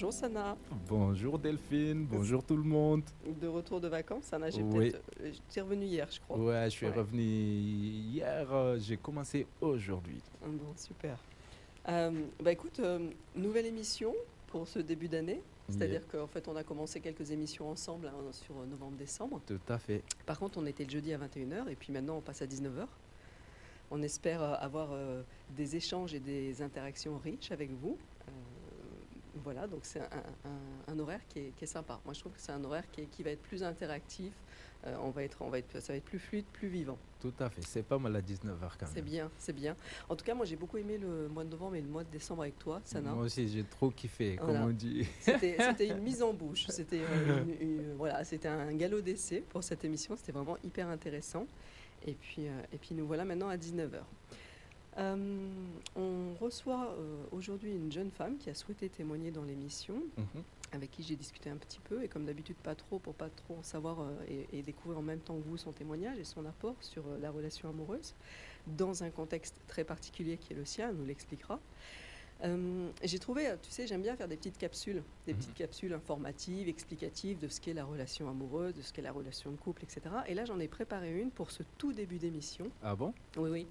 Bonjour Sana. Bonjour Delphine, bonjour tout le monde. De retour de vacances, Sana, j'ai Oui. peut-être. euh, Tu es revenu hier, je crois. Ouais, je suis Ouais. revenu hier, euh, j'ai commencé aujourd'hui. Bon, super. Euh, bah écoute, euh, nouvelle émission pour ce début d'année. C'est-à-dire qu'en fait, on a commencé quelques émissions ensemble hein, sur novembre-décembre. Tout à fait. Par contre, on était le jeudi à 21h et puis maintenant, on passe à 19h. On espère avoir des échanges et des interactions riches avec vous. Euh, voilà, donc c'est un, un- un horaire qui est, qui est sympa. Moi, je trouve que c'est un horaire qui, est- qui va être plus interactif. Euh, on va être, on va être, ça va être plus fluide, plus vivant. Tout à fait. C'est pas mal à 19h quand C'est même. bien, c'est bien. En tout cas, moi, j'ai beaucoup aimé le mois de novembre et le mois de décembre avec toi, Sana. Moi aussi, j'ai trop kiffé, Voilà. comme on dit. C'était une mise en bouche. C'était euh, une- voilà, c'était un galop d'essai pour cette émission. C'était vraiment hyper intéressant. Et puis, euh, et puis nous voilà maintenant à 19h. On reçoit euh, aujourd'hui une jeune femme qui a souhaité témoigner dans l'émission, Mhm. avec qui j'ai discuté un petit peu, et comme d'habitude pas trop, pour pas trop en savoir euh, et, et découvrir en même temps que vous son témoignage et son apport sur euh, la relation amoureuse, dans un contexte très particulier qui est le sien, elle nous l'expliquera. Euh, j'ai trouvé, tu sais, j'aime bien faire des petites capsules, des Mhm. petites capsules informatives, explicatives de ce qu'est la relation amoureuse, de ce qu'est la relation de couple, etc. Et là, j'en ai préparé une pour ce tout début d'émission. Ah bon? Oui, oui.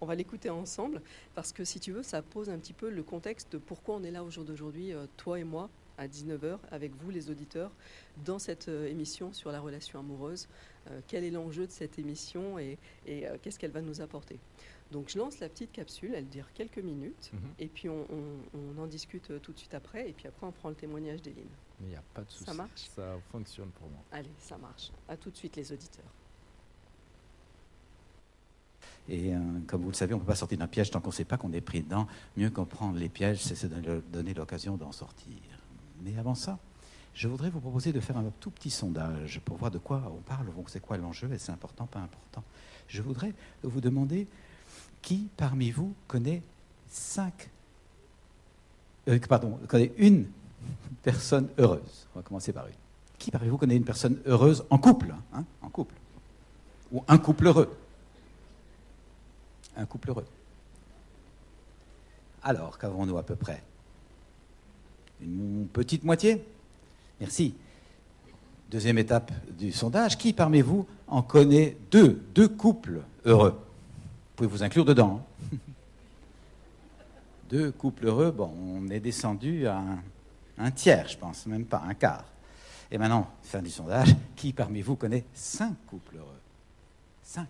On va l'écouter ensemble parce que si tu veux, ça pose un petit peu le contexte de pourquoi on est là au jour d'aujourd'hui, euh, toi et moi, à 19h, avec vous les auditeurs, dans cette euh, émission sur la relation amoureuse. Euh, quel est l'enjeu de cette émission et, et, euh, qu'est-ce qu'elle va nous apporter? Donc je lance la petite capsule, elle dure quelques minutes, Mhm. et puis on, on- on en discute tout de suite après, et puis après on prend le témoignage d'Éline. Mais il n'y a pas de souci. marche? Ça fonctionne pour moi. Allez, ça marche. À tout de suite les auditeurs. Et euh, comme vous le savez, on ne peut pas sortir d'un piège tant qu'on ne sait pas qu'on est pris dedans. Mieux comprendre les pièges, c'est se donner- l'occasion d'en sortir. Mais avant ça, je voudrais vous proposer de faire un tout petit sondage pour voir de quoi on parle, c'est quoi l'enjeu, et c'est important, pas important. Je voudrais vous demander qui parmi vous connaît cinq, euh, pardon, connaît une personne heureuse. On va commencer par une. Qui parmi vous connaît une personne heureuse en couple, hein, en couple, ou un couple heureux? Un couple heureux. Alors, qu'avons-nous à peu près? Une petite moitié? Merci. Deuxième étape du sondage. Qui parmi vous en connaît deux Deux couples heureux? Vous pouvez vous inclure dedans. deux couples heureux, bon, on est descendu à un tiers, je pense, même pas un quart. Et maintenant, fin du sondage, qui parmi vous connaît cinq couples heureux? Cinq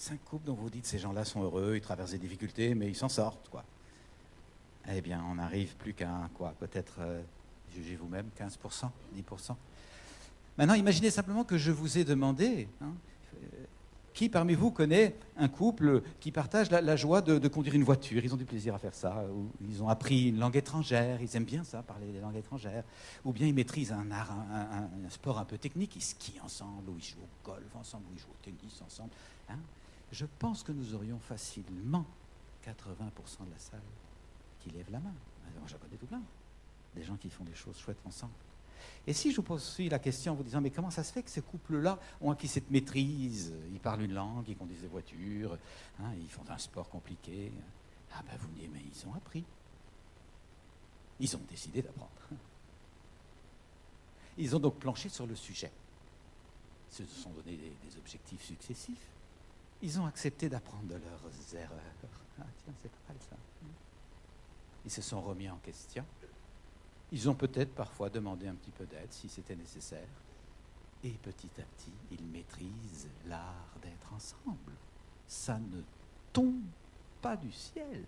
cinq couples dont vous dites ces gens-là sont heureux, ils traversent des difficultés, mais ils s'en sortent, quoi. Eh bien, on n'arrive plus qu'à quoi, peut-être, euh, jugez vous-même, 15%, 10%. Maintenant, imaginez simplement que je vous ai demandé, hein, euh, qui parmi vous connaît un couple qui partage la, joie de, conduire une voiture? Ils ont du plaisir à faire ça, ou ils ont appris une langue étrangère, ils aiment bien ça, parler des langues étrangères, ou bien ils maîtrisent un art, un sport un peu technique, ils skient ensemble, ou ils jouent au golf ensemble, ou ils jouent au tennis ensemble. hein je pense que nous aurions facilement 80% de la salle qui lève la main. Alors, J'en connais tout. Des gens qui font des choses chouettes ensemble. Et si je vous pose la question en vous disant, mais comment ça se fait que ces couples-là ont acquis cette maîtrise? Ils parlent une langue, ils conduisent des voitures, hein, ils font un sport compliqué. Ah ben vous me dites, mais ils ont appris. Ils ont décidé d'apprendre. Ils ont donc planché sur le sujet. Ils se sont donné des objectifs successifs. Ils ont accepté d'apprendre de leurs erreurs. Ah tiens, c'est pas mal ça. Ils se sont remis en question. Ils ont peut-être parfois demandé un petit peu d'aide si c'était nécessaire. Et petit à petit, ils maîtrisent l'art d'être ensemble. Ça ne tombe pas du ciel.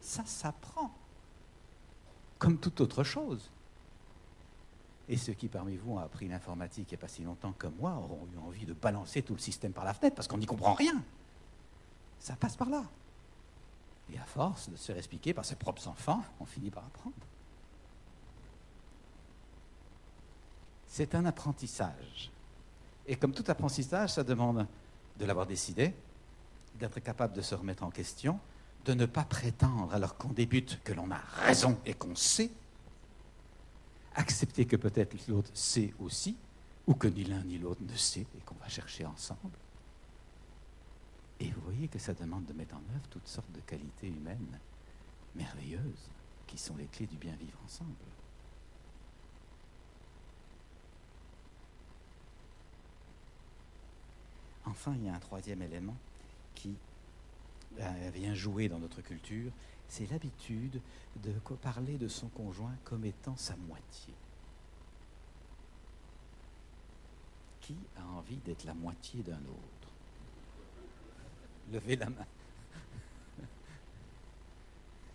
Ça s'apprend. Comme toute autre chose. Et ceux qui parmi vous ont appris l'informatique il n'y a pas si longtemps comme moi auront eu envie de balancer tout le système par la fenêtre parce qu'on n'y comprend rien. Ça passe par là. Et à force de se faire expliquer par ses propres enfants, on finit par apprendre. C'est un apprentissage. Et comme tout apprentissage, ça demande de l'avoir décidé, d'être capable de se remettre en question, de ne pas prétendre alors qu'on débute que l'on a raison et qu'on sait, accepter que peut-être l'autre sait aussi, ou que ni l'un ni l'autre ne sait et qu'on va chercher ensemble. Et vous voyez que ça demande de mettre en œuvre toutes sortes de qualités humaines merveilleuses. qui sont les clés du bien vivre ensemble. Enfin, il y a un troisième élément qui euh, vient jouer dans notre culture, c'est l'habitude de parler de son conjoint comme étant sa moitié. Qui a envie d'être la moitié d'un autre? Levez la main.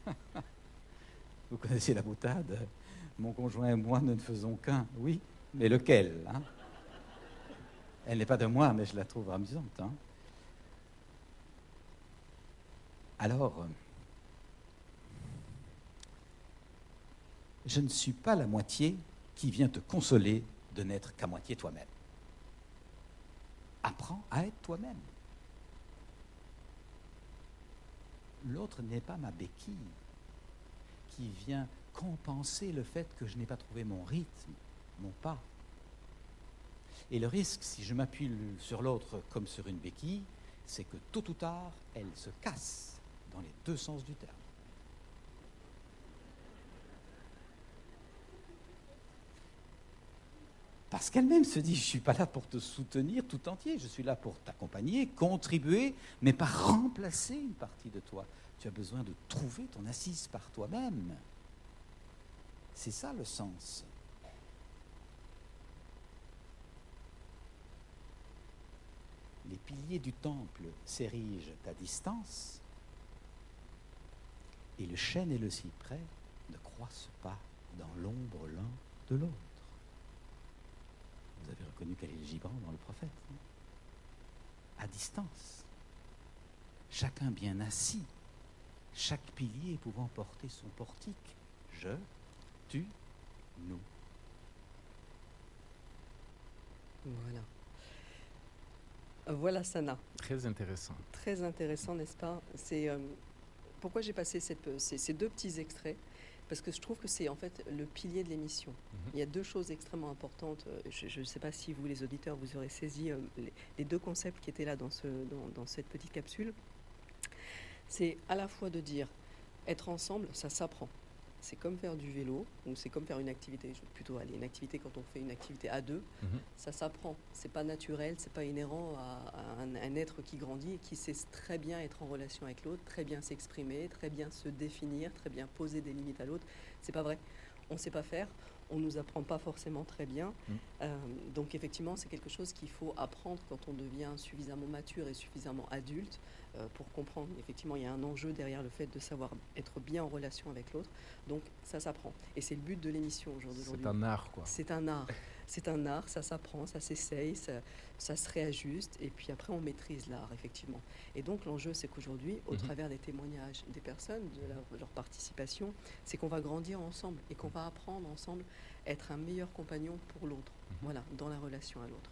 Vous connaissez la boutade Mon conjoint et moi, nous ne faisons qu'un. Oui, mais lequel hein? Elle n'est pas de moi, mais je la trouve amusante. Hein? Alors, je ne suis pas la moitié qui vient te consoler de n'être qu'à moitié toi-même. Apprends à être toi-même. L'autre n'est pas ma béquille qui vient compenser le fait que je n'ai pas trouvé mon rythme, mon pas. Et le risque, si je m'appuie sur l'autre comme sur une béquille, c'est que tôt ou tard, elle se casse dans les deux sens du terme. Parce qu'elle-même se dit, je ne suis pas là pour te soutenir tout entier, je suis là pour t'accompagner, contribuer, mais pas remplacer une partie de toi. Tu as besoin de trouver ton assise par toi-même. C'est ça le sens. Les piliers du temple s'érigent à distance et le chêne et le cyprès ne croissent pas dans l'ombre l'un de l'autre. Vous avez reconnu quel est le Gibran dans le prophète À distance. Chacun bien assis, chaque pilier pouvant porter son portique. Je, tu, nous. Voilà. Voilà Sana. Très intéressant. Très intéressant, n'est-ce pas? C'est euh, pourquoi j'ai passé cette, ces, ces deux petits extraits? Parce que je trouve que c'est en fait le pilier de l'émission. Mhm. Il y a deux choses extrêmement importantes. Euh, Je ne sais pas si vous, les auditeurs, vous aurez saisi euh, les, les deux concepts qui étaient là dans, ce, dans, dans cette petite capsule. C'est à la fois de dire être ensemble, ça s'apprend. C'est comme faire du vélo ou c'est comme faire une activité, plutôt aller une activité quand on fait une activité à deux, Mhm. ça s'apprend. C'est pas naturel, c'est pas inhérent à, à un, un être qui grandit et qui sait très bien être en relation avec l'autre, très bien s'exprimer, très bien se définir, très bien poser des limites à l'autre. C'est pas vrai. On sait pas faire. On nous apprend pas forcément très bien. Mm. Euh, donc effectivement, c'est quelque chose qu'il faut apprendre quand on devient suffisamment mature et suffisamment adulte pour comprendre. Effectivement, il y a un enjeu derrière le fait de savoir être bien en relation avec l'autre. Donc ça s'apprend. Et c'est le but de l'émission aujourd'hui. C'est un art, quoi. C'est un art. C'est un art, ça s'apprend, ça s'essaye, ça, ça se réajuste, et puis après on maîtrise l'art, effectivement. Et donc l'enjeu, c'est qu'aujourd'hui, au Mhm. travers des témoignages des personnes, de leur, leur participation, c'est qu'on va grandir ensemble et qu'on va apprendre ensemble à être un meilleur compagnon pour l'autre, Mhm. voilà, dans la relation à l'autre.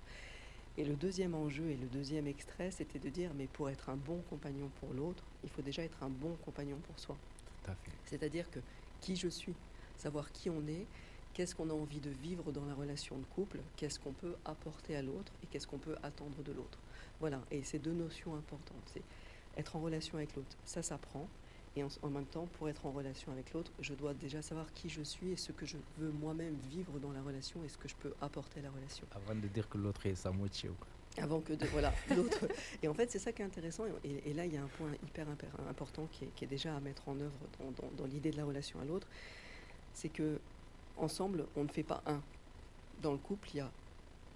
Et le deuxième enjeu et le deuxième extrait, c'était de dire, mais pour être un bon compagnon pour l'autre, il faut déjà être un bon compagnon pour soi. Tout à fait. C'est-à-dire que qui je suis, savoir qui on est, qu'est-ce qu'on a envie de vivre dans la relation de couple, qu'est-ce qu'on peut apporter à l'autre et qu'est-ce qu'on peut attendre de l'autre. Voilà, et ces deux notions importantes, c'est être en relation avec l'autre, ça s'apprend, et en, en même temps, pour être en relation avec l'autre, je dois déjà savoir qui je suis et ce que je veux moi-même vivre dans la relation et ce que je peux apporter à la relation. Avant de dire que l'autre est sa moitié, quoi. avant que de voilà l'autre. Et en fait c'est ça qui est intéressant et, là il y a un point hyper important qui est, qui est déjà à mettre en œuvre dans, dans- dans l'idée de la relation à l'autre. C'est que ensemble on ne fait pas un. Dans le couple il y a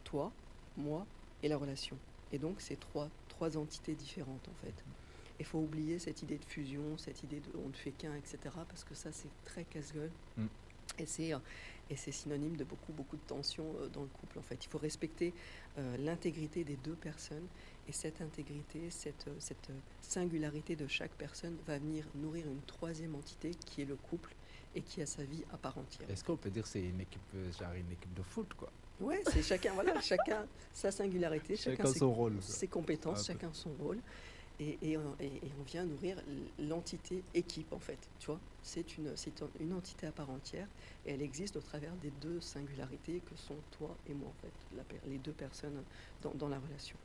toi moi et la relation. Et donc c'est trois trois entités différentes en fait il faut oublier cette idée de fusion cette idée de on ne fait qu'un etc parce que ça c'est très casse-gueule Mm. et c'est euh, et c'est synonyme de beaucoup beaucoup de tensions euh, dans le couple en fait il faut respecter euh, l'intégrité des deux personnes et cette intégrité, cette, cette singularité de chaque personne va venir nourrir une troisième entité qui est le couple et qui a sa vie à part entière. Est-ce qu'on peut dire que c'est une équipe, genre une équipe de foot, quoi? Ouais, c'est chacun, voilà, chacun sa singularité, chacun, Chacun ses, son rôle. ses compétences, chacun son rôle. Et, on- vient nourrir l'entité équipe en fait, tu vois. C'est une, entité à part entière et elle existe au travers des deux singularités que sont toi et moi en fait, les deux personnes dans la relation.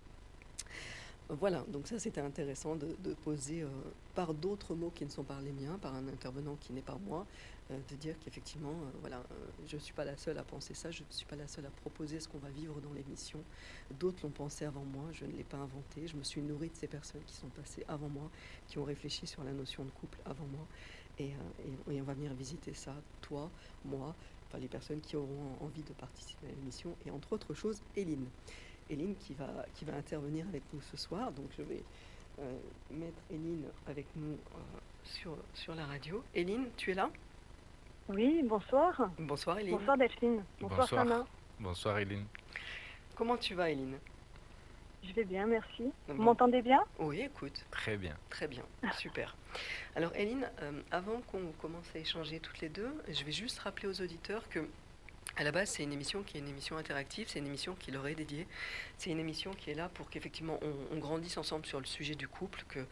Voilà, donc ça c'était intéressant de, poser euh, par d'autres mots qui ne sont pas les miens, par un intervenant qui n'est pas moi, euh, de dire qu'effectivement, euh, voilà, je ne suis pas la seule à penser ça, je ne suis pas la seule à proposer ce qu'on va vivre dans l'émission. D'autres l'ont pensé avant moi, je ne l'ai pas inventé, je me suis nourrie de ces personnes qui sont passées avant moi, qui ont réfléchi sur la notion de couple avant moi, et, on va venir visiter ça, toi, moi, les personnes qui auront envie de participer à l'émission, et entre autres choses, Éline. Éline qui va, qui va intervenir avec nous ce soir. Donc je vais euh, mettre Éline avec nous euh, sur, sur la radio. Éline, tu es là? Oui, bonsoir. Bonsoir Éline. Bonsoir Delphine. Bonsoir, Bonsoir. Sana. Bonsoir Eileen. Comment tu vas Éline Je vais bien, merci. Bon. Vous m'entendez bien? Oui, écoute, Très bien. très bien, super. Alors Éline, euh, avant qu'on commence à échanger toutes les deux, je vais juste rappeler aux auditeurs que à la base, c'est une émission qui est une émission interactive, c'est une émission qui leur est dédiée. C'est une émission qui est là pour qu'effectivement on, grandisse ensemble sur le sujet du couple, que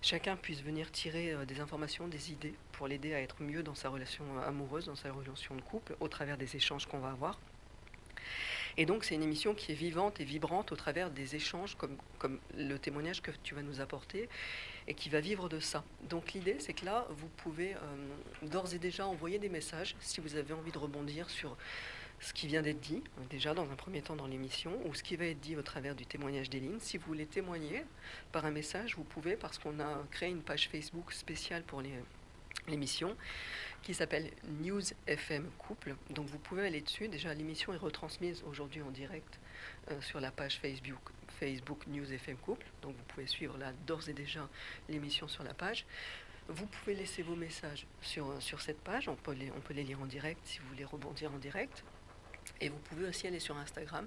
chacun puisse venir tirer euh, des informations, des idées pour l'aider à être mieux dans sa relation euh, amoureuse, dans sa relation de couple, au travers des échanges qu'on va avoir. Et donc c'est une émission qui est vivante et vibrante au travers des échanges comme le témoignage que tu vas nous apporter et qui va vivre de ça. Donc l'idée c'est que là vous pouvez euh, d'ores et déjà envoyer des messages si vous avez envie de rebondir sur ce qui vient d'être dit, euh, déjà dans un premier temps dans l'émission, ou ce qui va être dit au travers du témoignage d'Éline. Si vous voulez témoigner par un message, vous pouvez parce qu'on a créé une page Facebook spéciale pour l'émission qui s'appelle News FM Couple. Donc vous pouvez aller dessus. Déjà l'émission est retransmise aujourd'hui en direct euh, sur la page Facebook, Facebook News FM Couple. Donc vous pouvez suivre là d'ores et déjà l'émission sur la page. Vous pouvez laisser vos messages sur, euh, sur cette page. On peut, les, on peut les lire en direct si vous voulez rebondir en direct. Et vous pouvez aussi aller sur Instagram.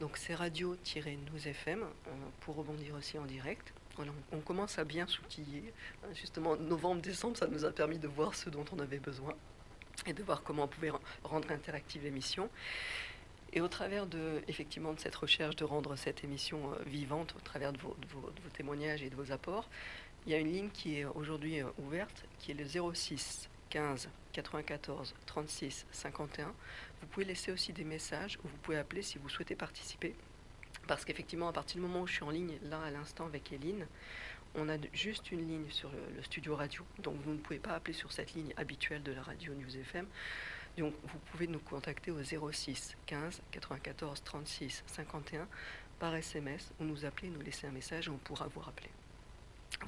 Donc c'est radio-news FM euh, pour rebondir aussi en direct. On, commence à bien s'outiller. Hein, Justement, novembre-décembre, ça nous a permis de voir ce dont on avait besoin et de voir comment on pouvait re- rendre interactive l'émission. Et au travers de, effectivement, de cette recherche de rendre cette émission euh, vivante, au travers de vos, de vos- témoignages et de vos apports, il y a une ligne qui est aujourd'hui euh, ouverte, qui est le 06 15 94 36 51. Vous pouvez laisser aussi des messages ou vous pouvez appeler si vous souhaitez participer. Parce qu'effectivement, à partir du moment où je suis en ligne, là à l'instant avec Eline, on a juste une ligne sur le studio radio. Donc vous ne pouvez pas appeler sur cette ligne habituelle de la radio News FM. Donc vous pouvez nous contacter au 06 15 94 36 51 par SMS ou nous appeler, nous laisser un message et on pourra vous rappeler.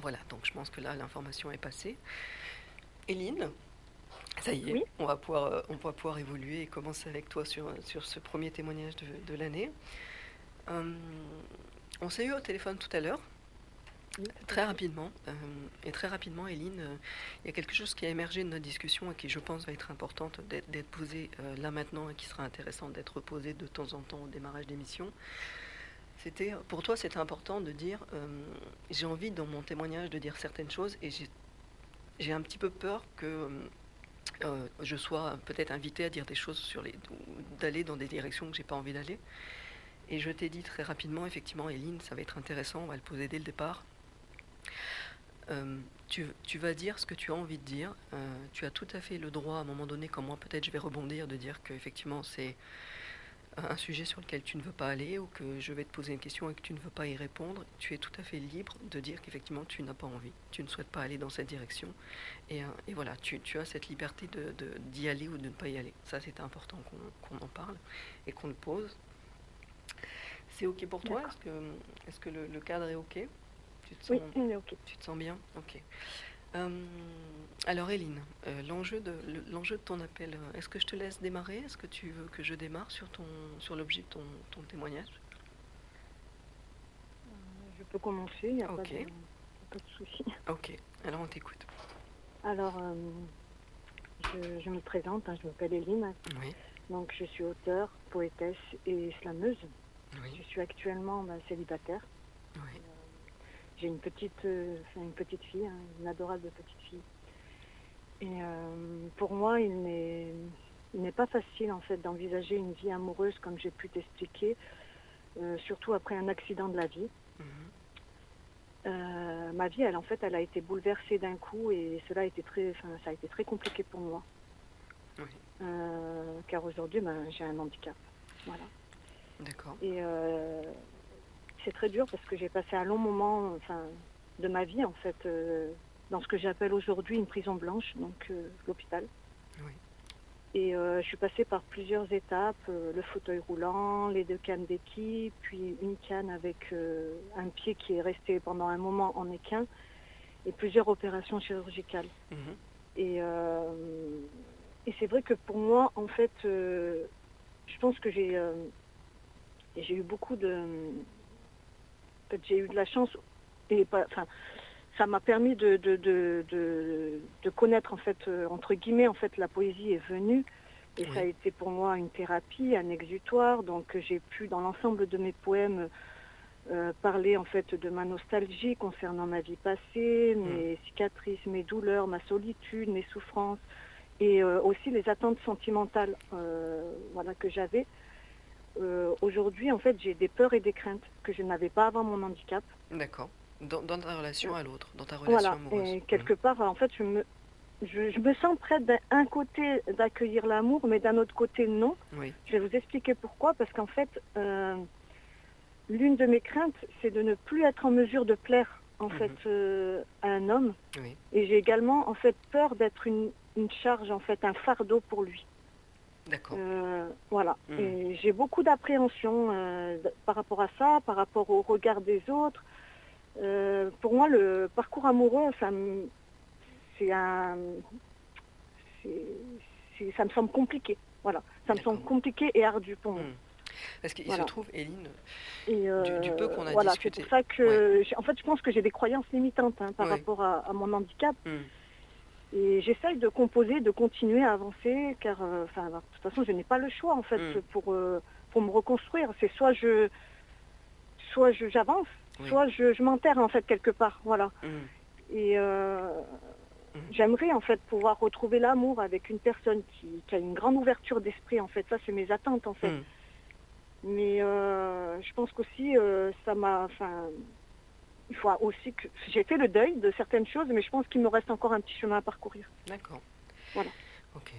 Voilà, donc je pense que là l'information est passée. Eline, ça y est, Oui. on, va pouvoir, euh, on va pouvoir évoluer et commencer avec toi sur, sur ce premier témoignage de, de l'année. Euh, on s'est eu au téléphone tout à l'heure, très rapidement. euh, et très rapidement, Eline, euh, il y a quelque chose qui a émergé de notre discussion et qui, je pense, va être importante d'être posée euh, là maintenant et qui sera intéressant d'être posée de temps en temps au démarrage d'émission. C'était, pour toi, c'était important de dire, j'ai envie dans mon témoignage de dire certaines choses et j'ai un petit peu peur que je sois peut-être invitée à dire des choses sur les, d'aller dans des directions que j'ai pas envie d'aller. Et je t'ai dit très rapidement, effectivement, Eline, ça va être intéressant, on va le poser dès le départ. Euh, tu, tu vas dire ce que tu as envie de dire. Euh, tu as tout à fait le droit, à un moment donné, comme moi, peut-être je vais rebondir, de dire qu'effectivement, c'est un sujet sur lequel tu ne veux pas aller ou que je vais te poser une question et que tu ne veux pas y répondre. Tu es tout à fait libre de dire qu'effectivement, tu n'as pas envie. Tu ne souhaites pas aller dans cette direction. Et, euh, et voilà, tu, tu as cette liberté de- de- d'y aller ou de ne pas y aller. Ça, c'est important qu'on en parle et qu'on le pose. C'est OK pour toi? Est-ce que, est-ce que le, le cadre est OK? Tu te, Oui, sens, OK. tu te sens bien? OK. Euh, alors, Eline, euh, l'enjeu de, l'enjeu de ton appel, euh, est-ce que je te laisse démarrer? Est-ce que tu veux que je démarre sur, ton, sur l'objet de ton, ton témoignage? Je peux commencer, il n'y a pas, Ok. de, pas de souci. OK, alors on t'écoute. Alors, euh, je, je me présente, hein, je m'appelle Eline. Oui, Donc, je suis auteure, poétesse et slameuse. Je oui, suis actuellement bah, célibataire. oui. J'ai une petite, euh, une petite fille, hein, une adorable petite fille. Et euh, pour moi, il n'est, il n'est pas facile en fait d'envisager une vie amoureuse comme j'ai pu t'expliquer, euh, surtout après un accident de la vie. Mhm. Euh, ma vie, elle en fait, elle a été bouleversée d'un coup et cela a été très, enfin, ça a été très compliqué pour moi. Oui. Euh, car aujourd'hui, ben, j'ai un handicap. Voilà. D'accord. Et euh, c'est très dur parce que j'ai passé un long moment enfin, de ma vie, en fait, euh, dans ce que j'appelle aujourd'hui une prison blanche, donc euh, l'hôpital. Oui. Et euh, je suis passée par plusieurs étapes, le fauteuil roulant, les deux cannes d'équipe, puis une canne avec un pied qui est resté pendant un moment en équin, et plusieurs opérations chirurgicales. Mhm. Et, et c'est vrai que pour moi, en fait, je pense que j'ai euh, j'ai eu beaucoup de... Fait, j'ai eu de la chance, et pas, enfin, ça m'a permis de, de, de, de, de connaître, en fait, euh, entre guillemets, en fait, la poésie est venue. Et Oui. ça a été pour moi une thérapie, un exutoire. Donc j'ai pu, dans l'ensemble de mes poèmes, euh, parler en fait de ma nostalgie concernant ma vie passée, mes cicatrices, mes douleurs, ma solitude, mes souffrances, et euh, aussi les attentes sentimentales, euh, voilà que j'avais. Euh, Aujourd'hui, en fait, j'ai des peurs et des craintes que je n'avais pas avant mon handicap. D'accord. Dans, dans ta relation à l'autre, dans ta relation Voilà. amoureuse. Et quelque part, en fait, je me, je, je me sens prête d'un côté d'accueillir l'amour, mais d'un autre côté non. Mhm. Oui. Je vais vous expliquer pourquoi. Parce qu'en fait, euh, l'une de mes craintes, c'est de ne plus être en mesure de plaire en Mhm. fait euh, à un homme. Oui. Et j'ai également en fait peur d'être une, une charge, en fait, un fardeau pour lui. D'accord. Euh, voilà. Et j'ai beaucoup d'appréhension euh, par rapport à ça, par rapport au regard des autres. Euh, pour moi, le parcours amoureux, ça me, c'est un, c'est- c'est- ça me semble compliqué. Voilà, ça me semble compliqué et ardu pour moi. Mhm. Parce qu'il Voilà. se trouve, Éline, Et euh, Du- du peu qu'on a voilà, discuté. c'est pour ça que, en fait, je pense que j'ai des croyances limitantes hein, par Ouais. rapport à, à mon handicap. Mhm. Et j'essaye de composer, de continuer à avancer, car, euh, enfin, de toute façon, je n'ai pas le choix en fait Mm. pour euh, pour me reconstruire. C'est soit je, soit je j'avance, Oui. soit je, je m'enterre en fait quelque part. Voilà. Mhm. Et euh, Mm. j'aimerais en fait pouvoir retrouver l'amour avec une personne qui, qui a une grande ouverture d'esprit. En fait, ça c'est mes attentes en fait. Mais euh, je pense qu'aussi euh, ça m'a, enfin, il faut aussi que j'ai fait le deuil de certaines choses, mais je pense qu'il me reste encore un petit chemin à parcourir. D'accord. Voilà. Ok.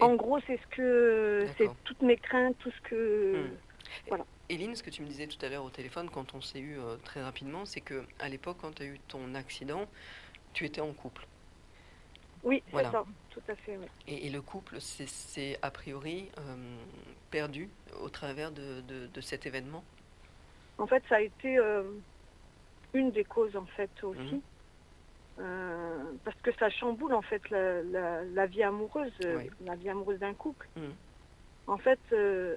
En gros, c'est ce que c'est toutes mes craintes, tout ce que Hmm. Éline, ce que tu me disais tout à l'heure au téléphone quand on s'est eu euh, très rapidement, c'est que à l'époque, quand tu as eu ton accident, tu étais en couple. oui, Voilà. c'est ça, tout à fait. oui. Et, et le couple, c'est- c'est a priori euh, perdu au travers de, de- de cet événement? En fait, ça a été euh, une des causes en fait aussi. Mhm. Euh, parce que ça chamboule en fait la, la- la vie amoureuse, euh, Oui. la vie amoureuse d'un couple. Mhm. En fait, euh,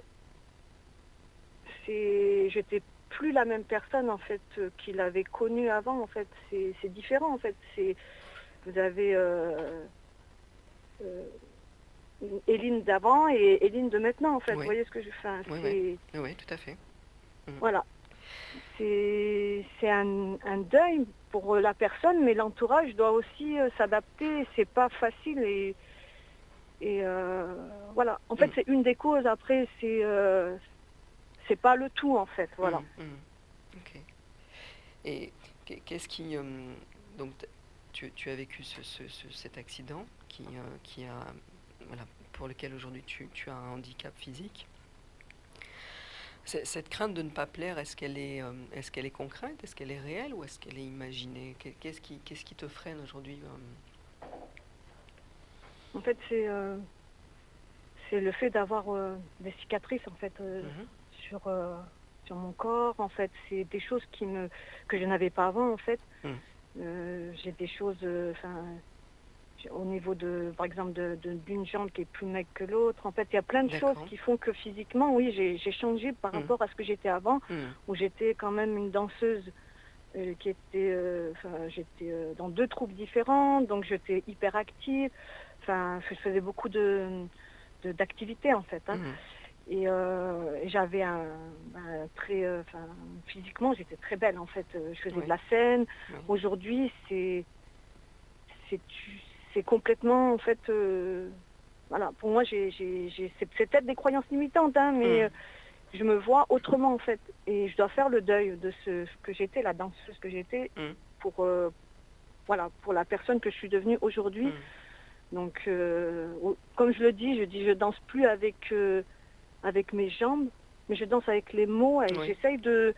c'est, j'étais plus la même personne en fait euh, qu'il avait connue avant. En fait, c'est, c'est différent en fait. C'est, vous avez Éline d'avant et Éline de maintenant en fait. Oui. Vous voyez ce que je fais Oui, oui. Oui, tout à fait. voilà. C'est, un, un deuil pour la personne, mais l'entourage doit aussi euh, s'adapter. C'est pas facile et, et euh, voilà. En fait, Mm. c'est une des causes. Après, c'est euh, c'est pas le tout en fait. Voilà. Mhm. Ok. Et qu'est- qu'est-ce qui. euh, donc, tu, tu as vécu ce- ce- ce- cet accident qui, qui a, voilà, pour lequel aujourd'hui tu, tu as un handicap physique? Cette crainte de ne pas plaire, est-ce qu'elle est, euh, est-ce qu'elle est concrète? Est-ce qu'elle est réelle ou est-ce qu'elle est imaginée? Qu'est- Qu'est-ce qui, qu'est-ce qui te freine aujourd'hui euh? En fait, c'est euh, c'est le fait d'avoir euh, des cicatrices en fait euh, Mhm. sur sur mon corps. En fait, c'est des choses qui me que je n'avais pas avant en fait. Mm. J'ai des choses, enfin, au niveau de, par exemple, de- de- d'une jambe qui est plus maigre que l'autre. En fait, il y a plein de choses qui font que physiquement, oui, j'ai changé par Mm. rapport à ce que j'étais avant, Mhm. où j'étais quand même une danseuse. euh, qui était, euh, j'étais euh, dans deux troupes différentes, donc j'étais hyper active. Enfin, je faisais beaucoup de d'activités en fait. hein. Mhm. Et, et j'avais un, un très, enfin, physiquement, j'étais très belle en fait. Je faisais Oui. de la scène. Oui. Aujourd'hui, c'est, c'est, complètement en fait, euh, voilà. Pour moi, j'ai, c'est, peut-être des croyances limitantes, hein, mais Mm. euh, je me vois autrement en fait, et je dois faire le deuil de ce que j'étais, la danseuse que j'étais, Mm. pour, euh, voilà, pour la personne que je suis devenue aujourd'hui. Mhm. Donc, euh, comme je le dis, je dis je danse plus avec avec mes jambes, mais je danse avec les mots et Oui. j'essaye de,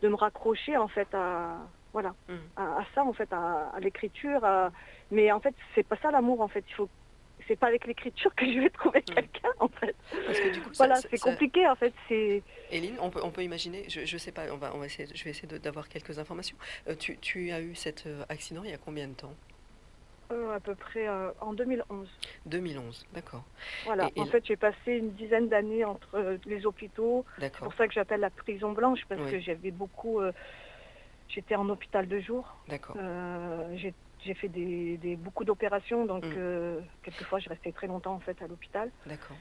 de me raccrocher en fait à voilà Mhm. à, à ça en fait à, à l'écriture. à- Mais en fait, c'est pas ça l'amour en fait. Il faut c'est pas avec l'écriture que je vais trouver Mhm. quelqu'un en fait. Parce que du coup, Voilà, c'est ça- compliqué en fait. C'est Éline, on peut, on peut imaginer, je, je sais pas, on va, on va essayer, je vais essayer d'avoir quelques informations. Euh, tu, tu as eu cet euh, accident il y a combien de temps? Euh, à peu près euh, en 2011. 2011, d'accord, Voilà. Et- et en fait, j'ai passé une dizaine d'années entre les hôpitaux. C'est pour ça que j'appelle la prison blanche parce Oui. que j'avais beaucoup. J'étais en hôpital de jour. d'accord. Euh, j'ai j'ai fait des, des- beaucoup d'opérations, donc Mm. euh, quelquefois je restais très longtemps en fait à l'hôpital. D'accord.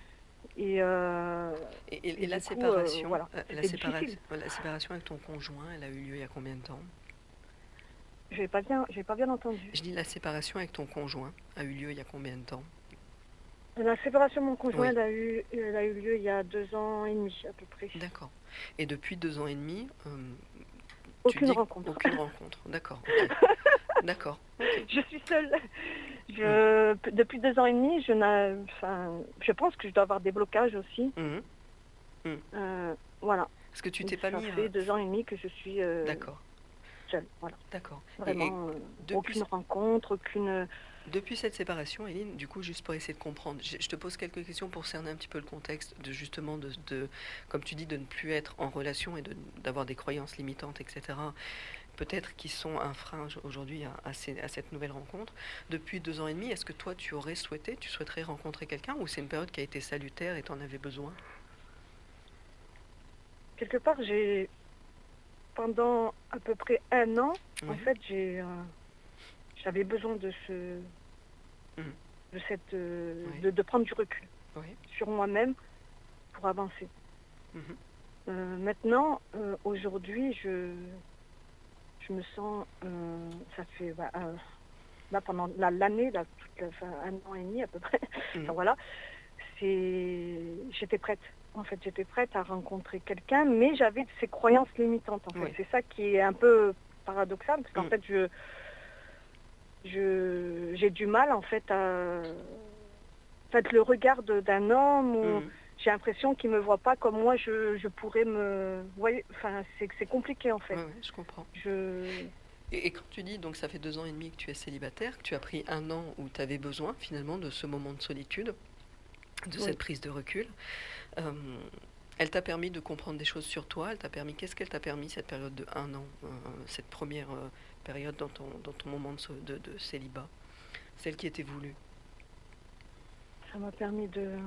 Et euh, Et, et- et Et la coup, séparation, euh, voilà, la, séparation avec ton conjoint, elle a eu lieu il y a combien de temps? J'ai pas bien, pas bien entendu. Je dis la séparation avec ton conjoint a eu lieu il y a combien de temps? La séparation de mon conjoint, Oui. elle a eu, elle a eu lieu il y a deux ans et demi à peu près. D'accord. Et depuis deux ans et demi, Aucune rencontre. Aucune rencontre, d'accord. D'accord. Je suis seule. Je, p- Depuis deux ans et demi, je, enfin, je pense que je dois avoir des blocages aussi. Mhm. Euh, voilà. Est-ce que tu t'es pas Ça mis... fait euh, deux ans et demi que je suis euh, D'accord, seule. Voilà. d'accord. Et- et Vraiment, euh, depuis- aucune rencontre, aucune. Depuis cette séparation, Eline, du coup, juste pour essayer de comprendre, je je te pose quelques questions pour cerner un petit peu le contexte de justement, de, de- comme tu dis, de ne plus être en relation et de- d'avoir des croyances limitantes, etc. Peut-être qui sont un frein aujourd'hui à, à ces- à cette nouvelle rencontre. Depuis deux ans et demi, est-ce que toi, tu aurais souhaité, tu souhaiterais rencontrer quelqu'un ou c'est une période qui a été salutaire et tu en avais besoin? Quelque part, j'ai. Pendant à peu près un an, en Mhm. fait, j'ai. euh, J'avais besoin de ce. Mhm. De, cette, euh, Oui. de, de prendre du recul Oui. sur moi-même pour avancer. Mhm. Euh, maintenant, aujourd'hui, je, je me sens, ça fait, bah, là, pendant la- l'année, là, toute la- enfin, un an et demi à peu près, enfin, voilà, c'est, j'étais prête. En fait, j'étais prête à rencontrer quelqu'un, mais j'avais ces croyances limitantes. En fait, Oui. c'est ça qui est un peu paradoxal, parce qu'en Mhm. fait, je, je, j'ai du mal, en fait, à, en fait, le regard d'un homme ou Mhm. j'ai l'impression qu'il me voit pas comme moi je, je pourrais me voyez enfin c'est c'est compliqué en fait ouais, je comprends. je Et, et quand tu dis, donc ça fait deux ans et demi que tu es célibataire, que tu as pris un an où tu avais besoin finalement de ce moment de solitude, de Oui. cette prise de recul, euh, elle t'a permis de comprendre des choses sur toi, elle t'a permis, qu'est-ce qu'elle t'a permis cette période de un an, euh, cette première euh, période dans ton, dans ton moment de, de- de célibat, celle qui était voulue? Ça m'a permis de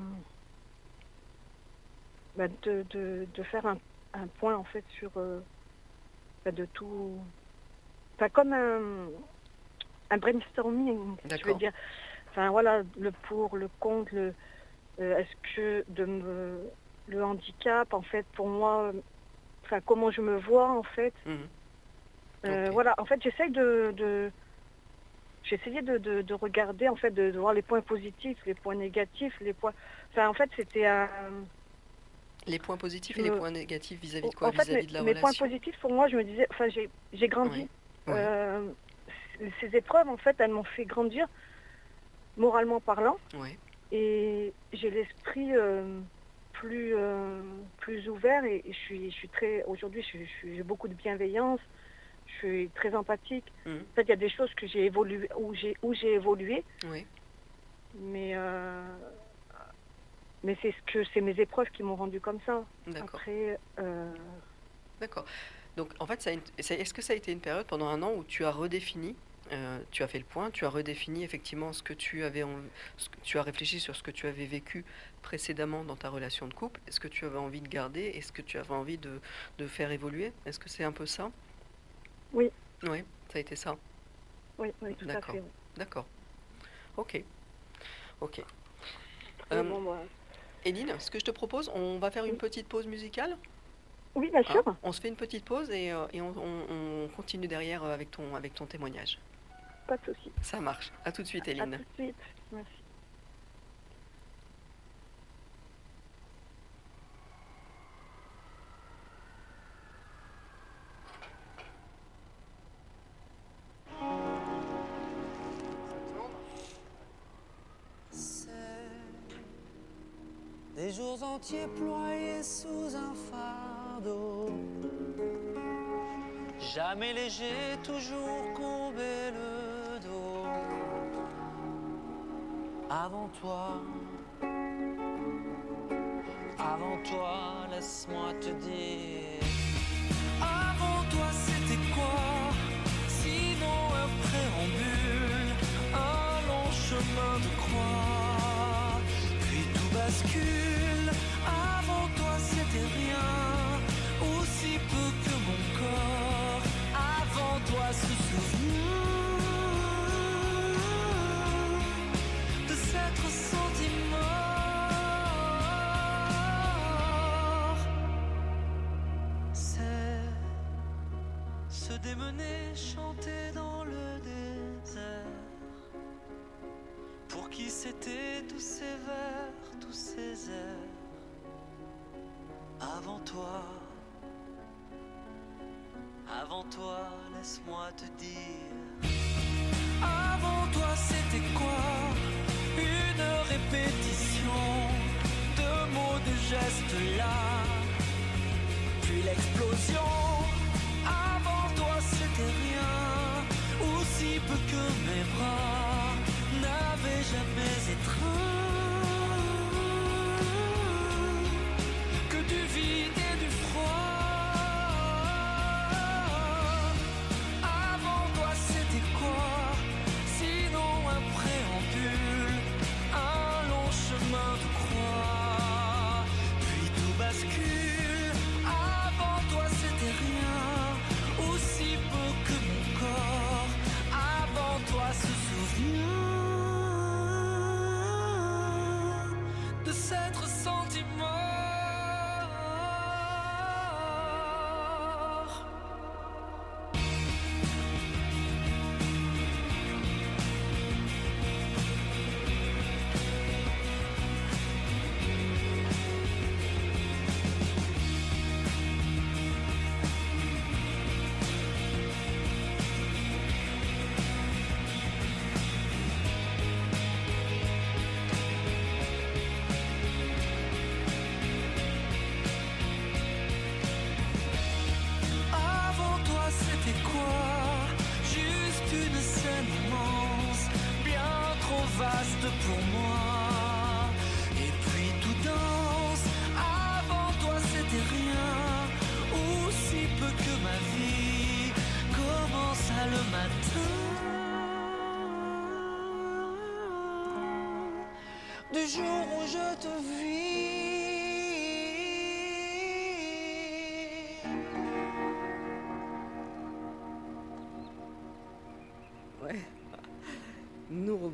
bah, de, de, faire un, un point en fait sur bah, de tout enfin comme un, un brainstorming je veux dire. Enfin voilà le pour le contre le est-ce que de me le handicap en fait pour moi euh, enfin comment je me vois en fait Mhm. Euh. Voilà, en fait, j'essaye de, essayé de, de, de regarder, en fait, de, de voir les points positifs, les points négatifs, les points. Enfin, en fait, c'était un. Les points positifs et les Euh, points négatifs vis-à-vis de quoi? en fait, Vis-à-vis mes, de la mes points positifs, pour moi, je me disais, enfin, j'ai, grandi. Oui. Oui. Euh, ces épreuves, en fait, elles m'ont fait grandir, moralement parlant, Ouais. Et j'ai l'esprit euh, plus, euh, plus ouvert, et, et je suis, je suis très. Aujourd'hui, j'ai beaucoup de bienveillance. Je suis très empathique. Mhm. En fait, il y a des choses que j'ai évolué, où j'ai où j'ai évolué, Oui. mais euh, mais c'est ce que c'est mes épreuves qui m'ont rendu comme ça. D'accord. Euh, D'accord. Donc, en fait, une- ça- est-ce que ça a été une période pendant un an où tu as redéfini, euh, tu as fait le point, tu as redéfini effectivement ce que tu avais, en- ce que tu as réfléchi sur ce que tu avais vécu précédemment dans ta relation de couple, est-ce que tu avais envie de garder, est-ce que tu avais envie de, de faire évoluer? Est-ce que c'est un peu ça? Oui. Oui, ça a été ça. oui, oui, tout à D'accord. fait. oui. D'accord. Ok. Ok. Euh, bon, Éline, ce que je te propose, on va faire une petite pause musicale? Oui, bien sûr. Hein on se fait une petite pause et, euh, et on, on- on continue derrière euh, avec ton, avec ton témoignage. Pas de souci. Ça marche. À tout de suite, À Éline. tout de suite. Merci. C'est des jours entiers ployés sous un fardeau Jamais léger, toujours courbé le Avant toi, avant toi, laisse-moi te dire. Avant toi, c'était quoi? Sinon un préambule, un long chemin de croix. Puis tout bascule. C'était tous ces vers, tous ces airs Avant toi, avant toi, laisse-moi te dire. Avant toi, c'était quoi? Une répétition de mots, de gestes là. Puis l'explosion. Avant toi, c'était rien. Aussi peu que mes bras jamais étreint. Que du vide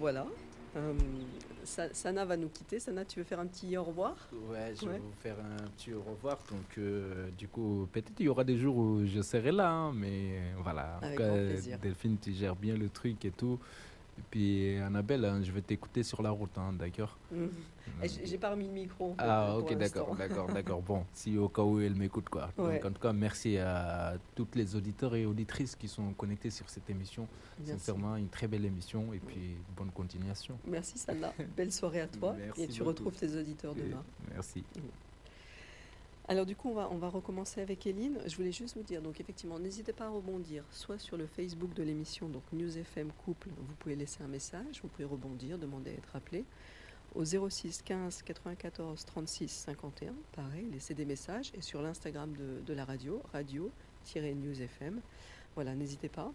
Revoilà. Euh, Sa- Sana va nous quitter. Sana, tu veux faire un petit au revoir? Ouais, je Ouais. vais vous faire un petit au revoir. Donc, euh, du coup, peut-être il y aura des jours où je serai là, hein, mais voilà. En tout Avec cas, grand plaisir. Delphine, tu gères bien le truc et tout. Et puis, Annabelle, hein, je vais t'écouter sur la route, hein, d'accord. Et J'ai pas remis le micro. Ah, ok, d'accord, d'accord, d'accord. Bon, si au cas où elle m'écoute, quoi. Ouais. Donc, en tout cas, merci à toutes les auditeurs et auditrices qui sont connectés sur cette émission. Merci. Sincèrement, une très belle émission et puis bonne continuation. Merci Sana. Belle soirée à toi. Merci et tu beaucoup. retrouves tes auditeurs demain. merci. Alors du coup, on va, on va recommencer avec Eline. Je voulais juste vous dire, donc effectivement, n'hésitez pas à rebondir, soit sur le Facebook de l'émission, donc News FM Couple, vous pouvez laisser un message, vous pouvez rebondir, demander à être appelé, au 06 15 94 36 51, pareil, laissez des messages, et sur l'Instagram de, de la radio, radio-news FM, voilà, n'hésitez pas.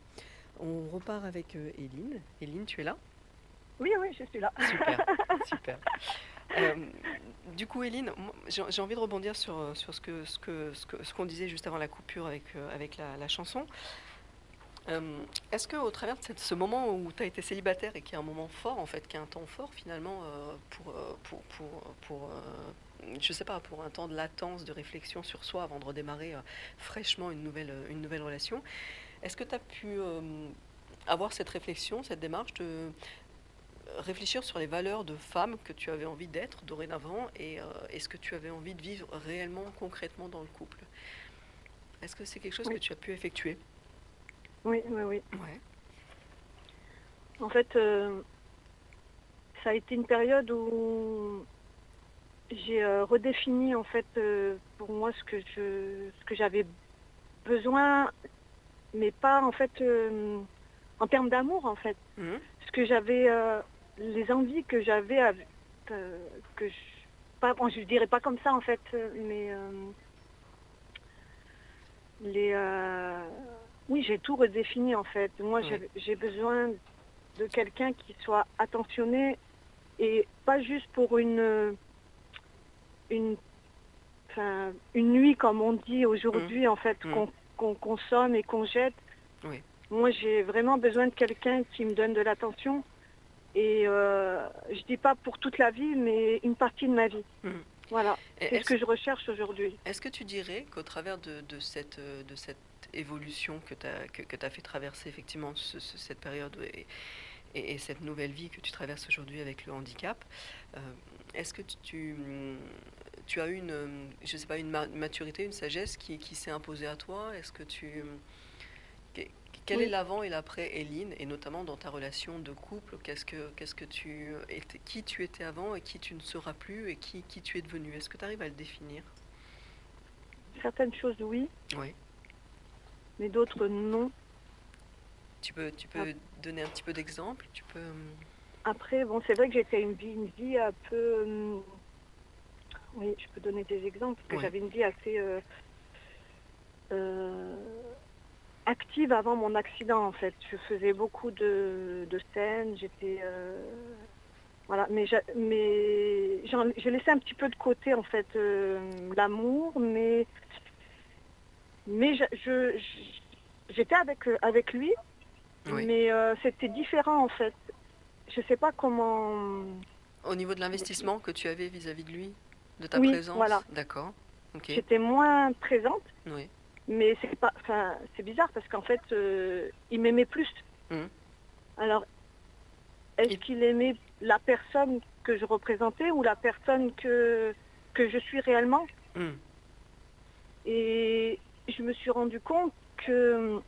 On repart avec euh, Eline. Eline, tu es là? Oui, oui, je suis là. Super, super. Euh, du coup, moi, j'ai envie de rebondir sur, sur ce ce que ce que- ce qu'on disait juste avant la coupure avec euh, avec la, chanson. Euh, Est-ce que au travers de ce moment où tu as été célibataire et qui est un moment fort en fait, qui est un temps fort finalement pour pour pour pour je sais pas pour un temps de latence, de réflexion sur soi avant de redémarrer fraîchement une nouvelle une nouvelle relation, est-ce que tu as pu avoir cette réflexion, cette démarche de réfléchir sur les valeurs de femme que tu avais envie d'être dorénavant et, euh, et ce que tu avais envie de vivre réellement, concrètement dans le couple. Est-ce que c'est quelque chose Oui. que tu as pu effectuer? Oui, oui, oui. Ouais. En fait, euh, ça a été une période où j'ai euh, redéfini en fait pour moi ce que je ce que j'avais besoin mais pas en fait en termes d'amour en fait. Mhm. Ce que j'avais, euh, les envies que j'avais, av- euh, que je, pas, bon, je dirais pas comme ça en fait, euh, mais euh, les, euh, oui, j'ai tout redéfini en fait. Moi, Oui. j'ai- besoin de quelqu'un qui soit attentionné et pas juste pour une, une, une nuit comme on dit aujourd'hui en fait, Mm. qu'on consomme et qu'on jette. Oui. Moi, j'ai vraiment besoin de quelqu'un qui me donne de l'attention. Et euh, je dis pas pour toute la vie, mais une partie de ma vie. Mhm. Voilà, c'est ce Est-ce que je recherche aujourd'hui. est-ce que tu dirais qu'au travers de, de cette, euh, de cette évolution que tu as, que, que t'as fait traverser effectivement ce- ce- cette période et, et- et cette nouvelle vie que tu traverses aujourd'hui avec le handicap, euh, est-ce que tu, tu, tu as eu une, je sais pas, une ma- maturité, une sagesse qui, qui s'est imposée à toi? Est-ce que tu... que- Quel Oui. est l'avant et l'après Eline, et notamment dans ta relation de couple Qu'est-ce que, qu'est-ce que tu étais, qui tu étais avant et qui tu ne seras plus et qui, qui tu es devenu Est-ce que tu arrives à le définir? Certaines choses, oui, Oui. mais d'autres, non. Tu peux, tu peux donner un petit peu d'exemple? Tu peux. hum, Après, bon, c'est vrai que j'étais une vie, une vie un peu... hum, Oui, je peux donner des exemples, parce que j'avais une vie assez euh, euh, active avant mon accident, en fait. Je faisais beaucoup de, de scènes, j'étais... euh, Voilà, mais, mais je laissais un petit peu de côté, en fait, euh, l'amour, mais... Mais je- j'étais avec, avec lui, Oui. mais euh, c'était différent, en fait. Je sais pas comment... Au niveau de l'investissement que tu avais vis-à-vis de lui De ta Oui, présence voilà. D'accord. Ok. J'étais moins présente, Oui. Mais c'est pas, enfin, c'est bizarre parce qu'en fait, euh, il m'aimait plus. Mhm. Alors, est-ce qu'il aimait la personne que je représentais ou la personne que que je suis réellement? Hum, Et je me suis rendu compte que,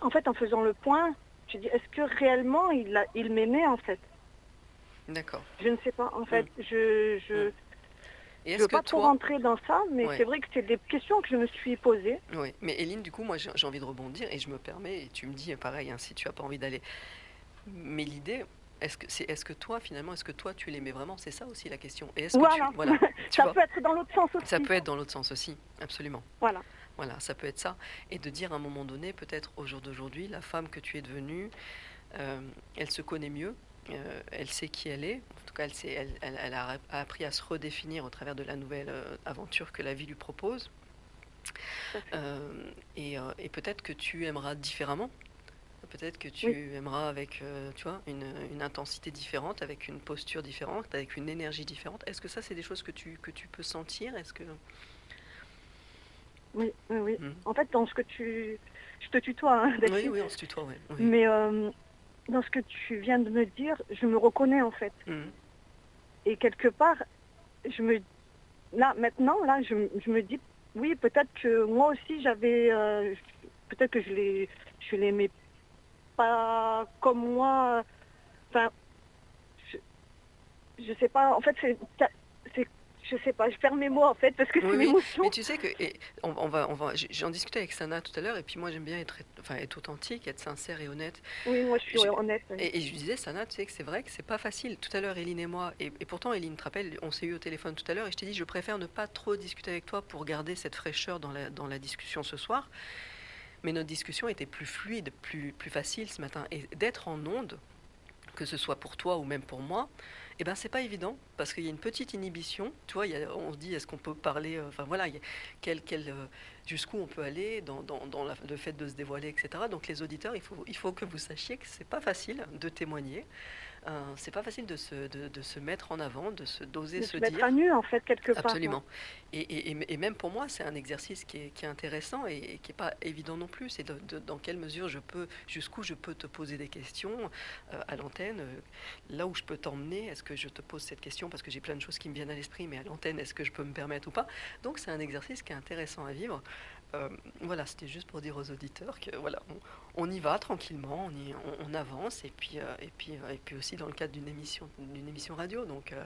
en fait, en faisant le point, je dis, est-ce que réellement il a, il m'aimait en fait? D'accord. Je ne sais pas. En fait, je je. Et je est-ce veux que pas trop toi. rentrer dans ça, mais Ouais. c'est vrai que c'est des questions que je me suis posées. Oui. Mais Eline, du coup, moi, j'ai envie de rebondir et je me permets, et tu me dis pareil, hein, si tu n'as pas envie d'aller. Mais l'idée. Est-ce que, c'est, est-ce que toi, finalement, est-ce que toi, tu l'aimais vraiment? C'est ça aussi la question. Et est-ce que Voilà. tu, voilà, tu ça vois, peut être dans l'autre sens aussi. ça peut être dans l'autre sens aussi, absolument. Voilà. Voilà, ça peut être ça. Et de dire à un moment donné, peut-être au jour d'aujourd'hui, la femme que tu es devenue, euh, elle se connaît mieux, euh, elle sait qui elle est. En tout cas, elle, sait, elle, elle- elle a appris à se redéfinir au travers de la nouvelle euh, aventure que la vie lui propose. Euh, et euh, et peut-être que tu aimeras différemment. Peut-être que tu Oui. aimeras avec, tu vois, une, une intensité différente, avec une posture différente, avec une énergie différente. Est-ce que ça, c'est des choses que tu, que tu peux sentir? Est-ce que Oui, oui, oui. Mhm. En fait, dans ce que tu... Je te tutoie, hein, oui, oui, on se tutoie, oui. Mais euh, dans ce que tu viens de me dire, je me reconnais en fait. Mhm. Et quelque part, je me... Là, maintenant, là, je, me dis, oui, peut-être que moi aussi, j'avais... euh, peut-être que je l'ai... Je l'aimais pas comme moi. Enfin, je, je sais pas. En fait, c'est... Je sais pas, je perds mes mots en fait parce que Oui, c'est oui, l'émotion. Mais tu sais que et on, on va, on va, j'en discutais avec Sana tout à l'heure et puis moi j'aime bien être, enfin être authentique, être sincère et honnête. Oui, moi je suis Je- honnête. oui. Et, et je lui disais Sana, tu sais que c'est vrai que c'est pas facile. Tout à l'heure, Eline et moi, et, et pourtant Eline, te rappelle, on s'est eu au téléphone tout à l'heure et je t'ai dit je préfère ne pas trop discuter avec toi pour garder cette fraîcheur dans la, dans la discussion ce soir. Mais notre discussion était plus fluide, plus, plus facile ce matin et d'être en onde, que ce soit pour toi ou même pour moi. Eh ben, c'est pas évident parce qu'il y a une petite inhibition. Tu vois, on se dit est-ce qu'on peut parler, euh, enfin voilà, euh, jusqu'où on peut aller dans, le fait de se dévoiler, etc. Donc les auditeurs, il faut, il faut que vous sachiez que c'est pas facile de témoigner. Euh, c'est pas facile de se, de, de se mettre en avant, de se d'oser de se se mettre dire. à nu en fait quelque part. Absolument. Et, et- et- et même pour moi, c'est un exercice qui est, qui est intéressant et, et qui n'est pas évident non plus. C'est dans quelle mesure je peux, jusqu'où je peux te poser des questions euh, à l'antenne, euh, là où je peux t'emmener. Est-ce que je te pose cette question parce que j'ai plein de choses qui me viennent à l'esprit, mais à l'antenne, est-ce que je peux me permettre ou pas? Donc c'est un exercice qui est intéressant à vivre. Euh, voilà, c'était juste pour dire aux auditeurs que voilà, on, on y va tranquillement, on, y- on- on avance et puis, euh, et, puis, euh, et puis aussi dans le cadre d'une émission, d'une émission radio. Donc euh,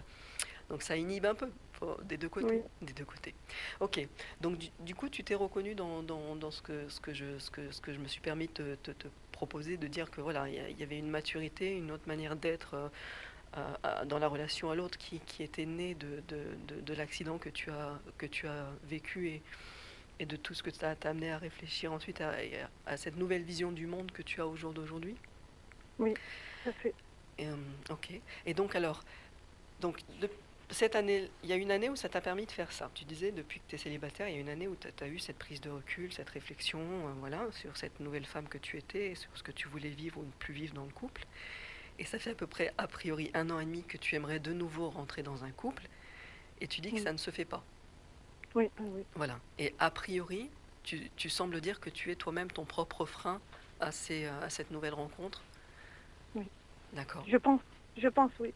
Donc ça inhibe un peu des deux côtés. Des deux côtés. Ok. Donc du, du coup, tu t'es reconnu dans, dans- dans ce, que, ce, que je, ce, que, ce que je me suis permis de te, te- te proposer, de dire que voilà, il y, avait une maturité, une autre manière d'être euh, dans la relation à l'autre qui, qui était née de, de, de- de l'accident que tu as, que tu as vécu et, et de tout ce que ça t'a amené à réfléchir ensuite à, à cette nouvelle vision du monde que tu as au jour d'aujourd'hui. Tout à fait. Et, euh, ok. Et donc alors, donc de- cette année, il y a une année où ça t'a permis de faire ça. Tu disais depuis que tu es célibataire, il y a une année où tu as, eu cette prise de recul, cette réflexion, euh, voilà, sur cette nouvelle femme que tu étais, sur ce que tu voulais vivre ou ne plus vivre dans le couple. Et ça fait à peu près a priori un an et demi que tu aimerais de nouveau rentrer dans un couple, et tu dis que Oui. ça ne se fait pas. Oui, oui. Voilà. Et a priori, tu, tu sembles dire que tu es toi-même ton propre frein à, ces, euh, à cette nouvelle rencontre. Oui. D'accord. Je pense, je pense, oui.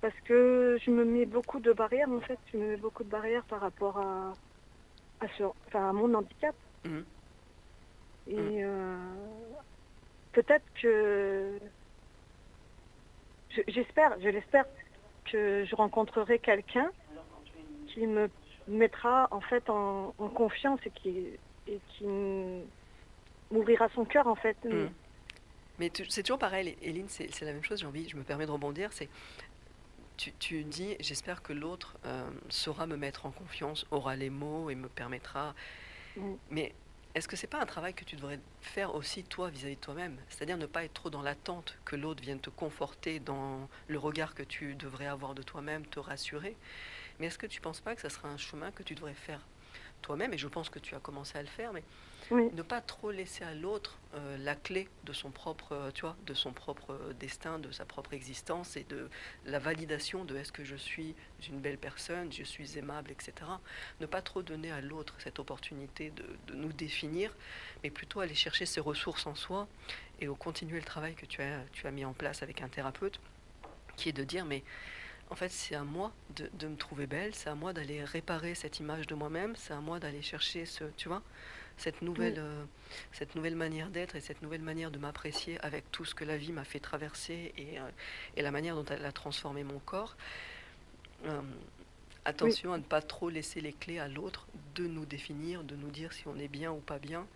Parce que je me mets beaucoup de barrières, en fait. Je me mets beaucoup de barrières par rapport à, à, ce, enfin, à mon handicap. Mhm. Et Mhm. euh, peut-être que... je- J'espère, je l'espère, que je rencontrerai quelqu'un qui me mettra en fait en, en confiance et qui, et qui m'ouvrira son cœur en fait. Mhm. Mais c'est toujours pareil, Eline, c'est c'est la même chose, j'ai envie, je me permets de rebondir, c'est tu, tu dis, j'espère que l'autre euh, saura me mettre en confiance, aura les mots et me permettra. Mhm. Mais est-ce que c'est pas un travail que tu devrais faire aussi toi vis-à-vis de toi-même? C'est-à-dire ne pas être trop dans l'attente que l'autre vienne te conforter dans le regard que tu devrais avoir de toi-même, te rassurer? Mais est-ce que tu penses pas que ça sera un chemin que tu devrais faire toi-même Et je pense que tu as commencé à le faire, mais Oui. ne pas trop laisser à l'autre euh, la clé de son propre, euh, tu vois, de son propre euh, destin, de sa propre existence et de la validation de est-ce que je suis une belle personne, je suis aimable, etc. Ne pas trop donner à l'autre cette opportunité de, de nous définir, mais plutôt aller chercher ses ressources en soi et au continuer le travail que tu as, tu as mis en place avec un thérapeute, qui est de dire mais en fait, c'est à moi de, de me trouver belle, c'est à moi d'aller réparer cette image de moi-même, c'est à moi d'aller chercher ce, tu vois, cette nouvelle, euh, cette nouvelle manière d'être et cette nouvelle manière de m'apprécier avec tout ce que la vie m'a fait traverser et, euh, et la manière dont elle a transformé mon corps. Euh, attention à ne pas trop laisser les clés à l'autre de nous définir, de nous dire si on est bien ou pas bien.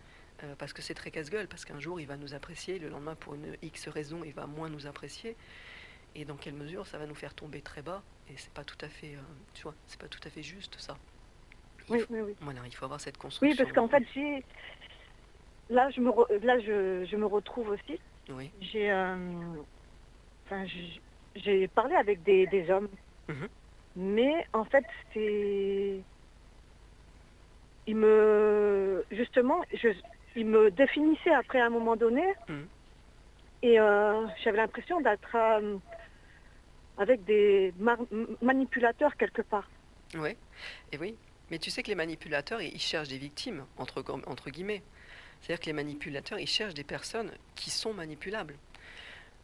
parce que c'est très casse-gueule, parce qu'un jour il va nous apprécier, le lendemain pour une X raison il va moins nous apprécier, et dans quelle mesure ça va nous faire tomber très bas, et c'est pas tout à fait, euh, tu vois, c'est pas tout à fait juste ça. Il Oui, faut- oui, oui. voilà, il faut avoir cette construction. Oui, parce qu'en fait, j'ai. Là, je me, re- là je, je me retrouve aussi. Oui. J'ai. euh, Enfin, j'ai- parlé avec des, des hommes. Mhm. Mais en fait, c'est. Ils me. Justement, je, ils me définissaient après à un moment donné. Mhm. Et euh, j'avais l'impression d'être euh, avec des manipulateurs quelque part. Oui, et oui. Mais tu sais que les manipulateurs, ils cherchent des victimes, entre, guillemets. C'est-à-dire que les manipulateurs, ils cherchent des personnes qui sont manipulables.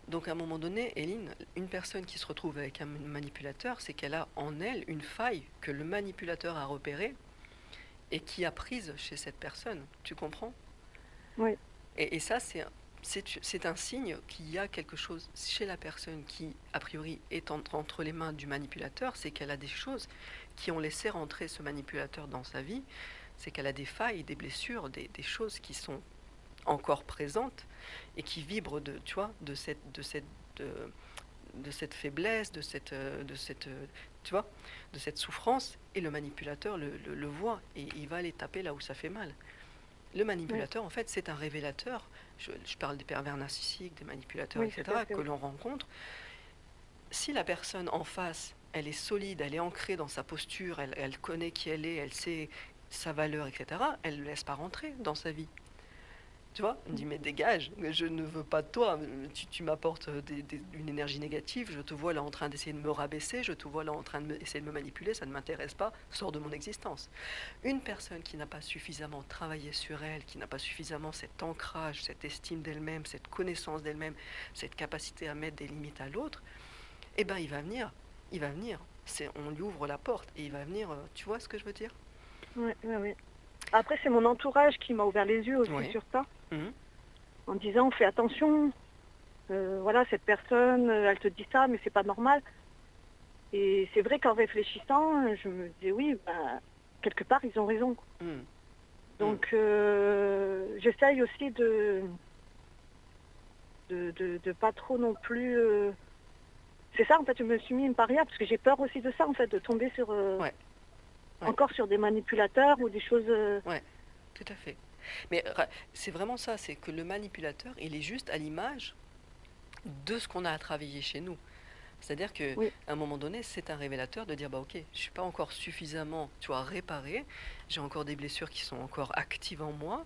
Donc à un moment donné, Eline, une personne qui se retrouve avec un manipulateur, c'est qu'elle a en elle une faille que le manipulateur a repérée et qui a prise chez cette personne. Tu comprends? Oui. Et, et ça, c'est c'est un signe qu'il y a quelque chose chez la personne qui, a priori, est entre, entre les mains du manipulateur, c'est qu'elle a des choses qui ont laissé rentrer ce manipulateur dans sa vie, c'est qu'elle a des failles, des blessures, des, des choses qui sont encore présentes et qui vibrent de, tu vois, de cette, de cette, de, de cette faiblesse, de cette, de cette, tu vois, de cette souffrance. Et le manipulateur le, le- le voit et il va aller taper là où ça fait mal. Le manipulateur, en fait, c'est un révélateur. Je, je parle des pervers narcissiques, des manipulateurs, Oui, etc., que l'on rencontre. Si la personne en face, elle est solide, elle est ancrée dans sa posture, elle, elle connaît qui elle est, elle sait sa valeur, etc., elle ne laisse pas rentrer dans sa vie. Tu vois Elle me dit, mais dégage, je ne veux pas de toi, tu, tu m'apportes des- des- une énergie négative, je te vois là en train d'essayer de me rabaisser, je te vois là en train d'essayer de me manipuler, ça ne m'intéresse pas, sors de mon existence. Une personne qui n'a pas suffisamment travaillé sur elle, qui n'a pas suffisamment cet ancrage, cette estime d'elle-même, cette connaissance d'elle-même, cette capacité à mettre des limites à l'autre, eh ben il va venir, il va venir. C'est, on lui ouvre la porte et il va venir. euh, Tu vois ce que je veux dire? Oui, oui, oui. Après, c'est mon entourage qui m'a ouvert les yeux aussi Oui. sur ça, En disant fais attention. euh, voilà, cette personne, euh, elle te dit ça, mais c'est pas normal. Et c'est vrai qu'en réfléchissant, je me disais oui, bah, quelque part ils ont raison. Hmm. Donc euh, j'essaye aussi de de, de, de pas trop non plus. euh, C'est ça en fait, je me suis mis une paria parce que j'ai peur aussi de ça en fait, de tomber sur euh, Ouais. Ouais. encore sur des manipulateurs ou des choses. euh, Tout à fait. Mais c'est vraiment ça, c'est que le manipulateur, il est juste à l'image de ce qu'on a à travailler chez nous. C'est-à-dire que Oui. à un moment donné, c'est un révélateur de dire bah ok, je suis pas encore suffisamment, tu vois, réparé. J'ai encore des blessures qui sont encore actives en moi,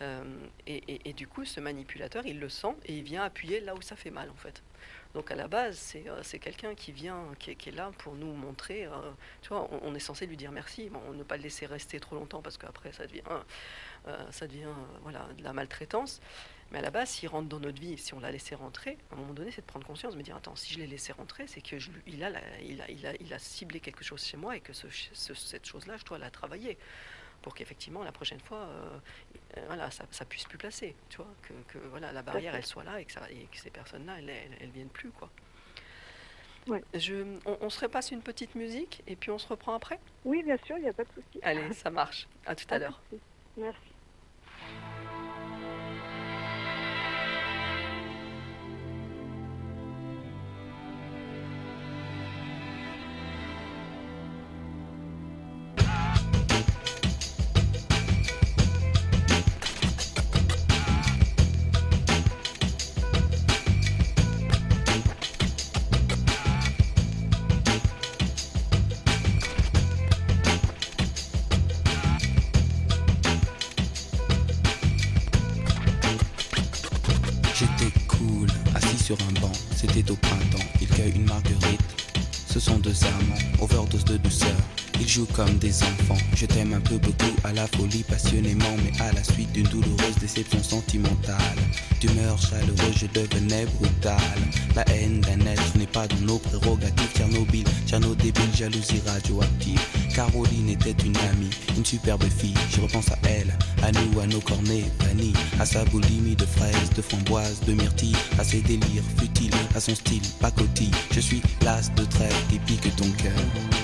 euh, et, et- et du coup, ce manipulateur, il le sent et il vient appuyer là où ça fait mal en fait. Donc à la base, c'est euh, c'est quelqu'un qui vient, qui est, là pour nous montrer. euh, tu vois, on, on est censé lui dire merci, bon, ne pas le laisser rester trop longtemps parce qu'après ça devient, euh, ça devient voilà de la maltraitance. Mais à la base, s'il rentre dans notre vie, si on l'a laissé rentrer, à un moment donné, c'est de prendre conscience, de me dire attends, si je l'ai laissé rentrer, c'est que il, a il, a, il, a, ciblé quelque chose chez moi et que ce- ce- cette chose-là, je dois la travailler pour qu'effectivement la prochaine fois, voilà, ça, ça puisse plus placer, tu vois, que, que, voilà la barrière elle soit là et que, ça, et que ces personnes-là, elles, elles, elles viennent plus quoi. Ouais. Je, on, on se repasse une petite musique et puis on se reprend après? Oui, bien sûr, il n'y a pas de souci. Allez, ça marche. À tout à l'heure. Merci. Jouent comme des enfants. Je t'aime un peu beaucoup à la folie, passionnément, mais à la suite d'une douloureuse déception sentimentale. D'humeur chaleureuse, je devenais brutal. La haine d'un être n'est pas dans nos prérogatives. Tchernobyl, Tcherno débile, jalousie radioactive. Caroline était une amie, une superbe fille. Je repense à elle, à nous, à nos cornets vanille, à sa boulimie de fraises, de framboises, de myrtilles, à ses délires futiles, à son style pacotille. Je suis l'as de trêve qui ton cœur.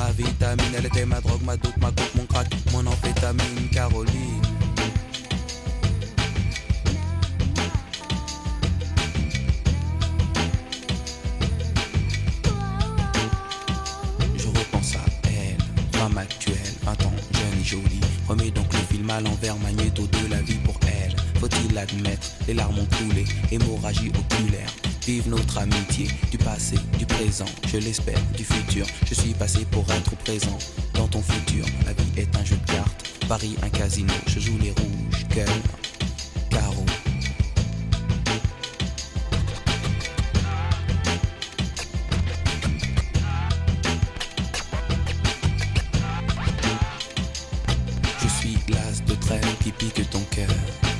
Ma vitamine Elle était ma drogue, ma doute, ma coupe, mon crack, mon amphétamine Caroline Je repense à elle, femme actuelle, 20 ans, jeune et jolie. Remets donc le film à l'envers, magnéto de la vie pour elle. Faut-il l'admettre, les larmes ont coulé, hémorragie oculaire. Vive notre amitié, du passé, du présent, je l'espère, dans ton futur. La vie est un jeu de cartes, Paris un casino, je joue les rouges, cœur, carreau. Je suis l'as de trêve qui pique ton cœur.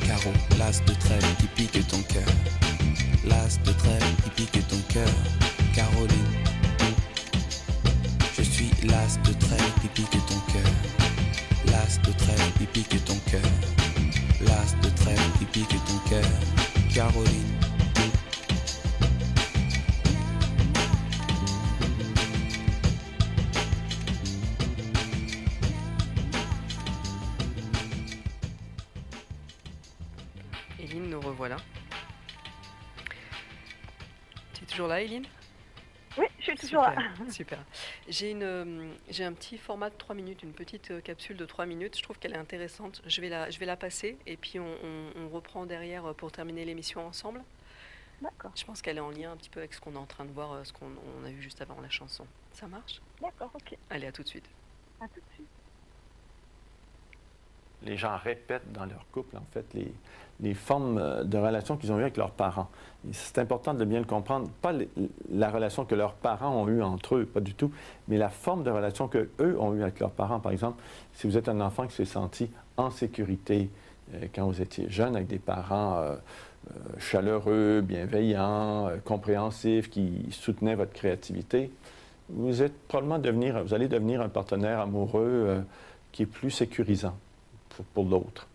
Carreau, l'as de trêve qui pique ton cœur. L'as de trêve qui pique ton cœur. Super. J'ai une, euh, j'ai un petit format de 3 minutes, une petite euh, capsule de 3 minutes. Je trouve qu'elle est intéressante. Je vais la, je vais la passer et puis on, on- on reprend derrière euh, pour terminer l'émission ensemble. D'accord, Je pense qu'elle est en lien un petit peu avec ce qu'on est en train de voir, ce qu'on on a vu juste avant la chanson. Ça marche? D'accord, ok. Allez, à tout de suite. À tout de suite. Les gens répètent dans leur couple, en fait, les, formes euh, de relations qu'ils ont eues avec leurs parents. C'est important de bien le comprendre. Pas la relation que leurs parents ont eue entre eux, pas du tout, mais la forme de relation qu'eux ont eue avec leurs parents. Par exemple, si vous êtes un enfant qui s'est senti en sécurité euh, quand vous étiez jeune, avec des parents euh, chaleureux, bienveillants, compréhensifs, qui soutenaient votre créativité, vous êtes probablement devenir, vous allez devenir un partenaire amoureux qui est plus sécurisant pour, l'autre.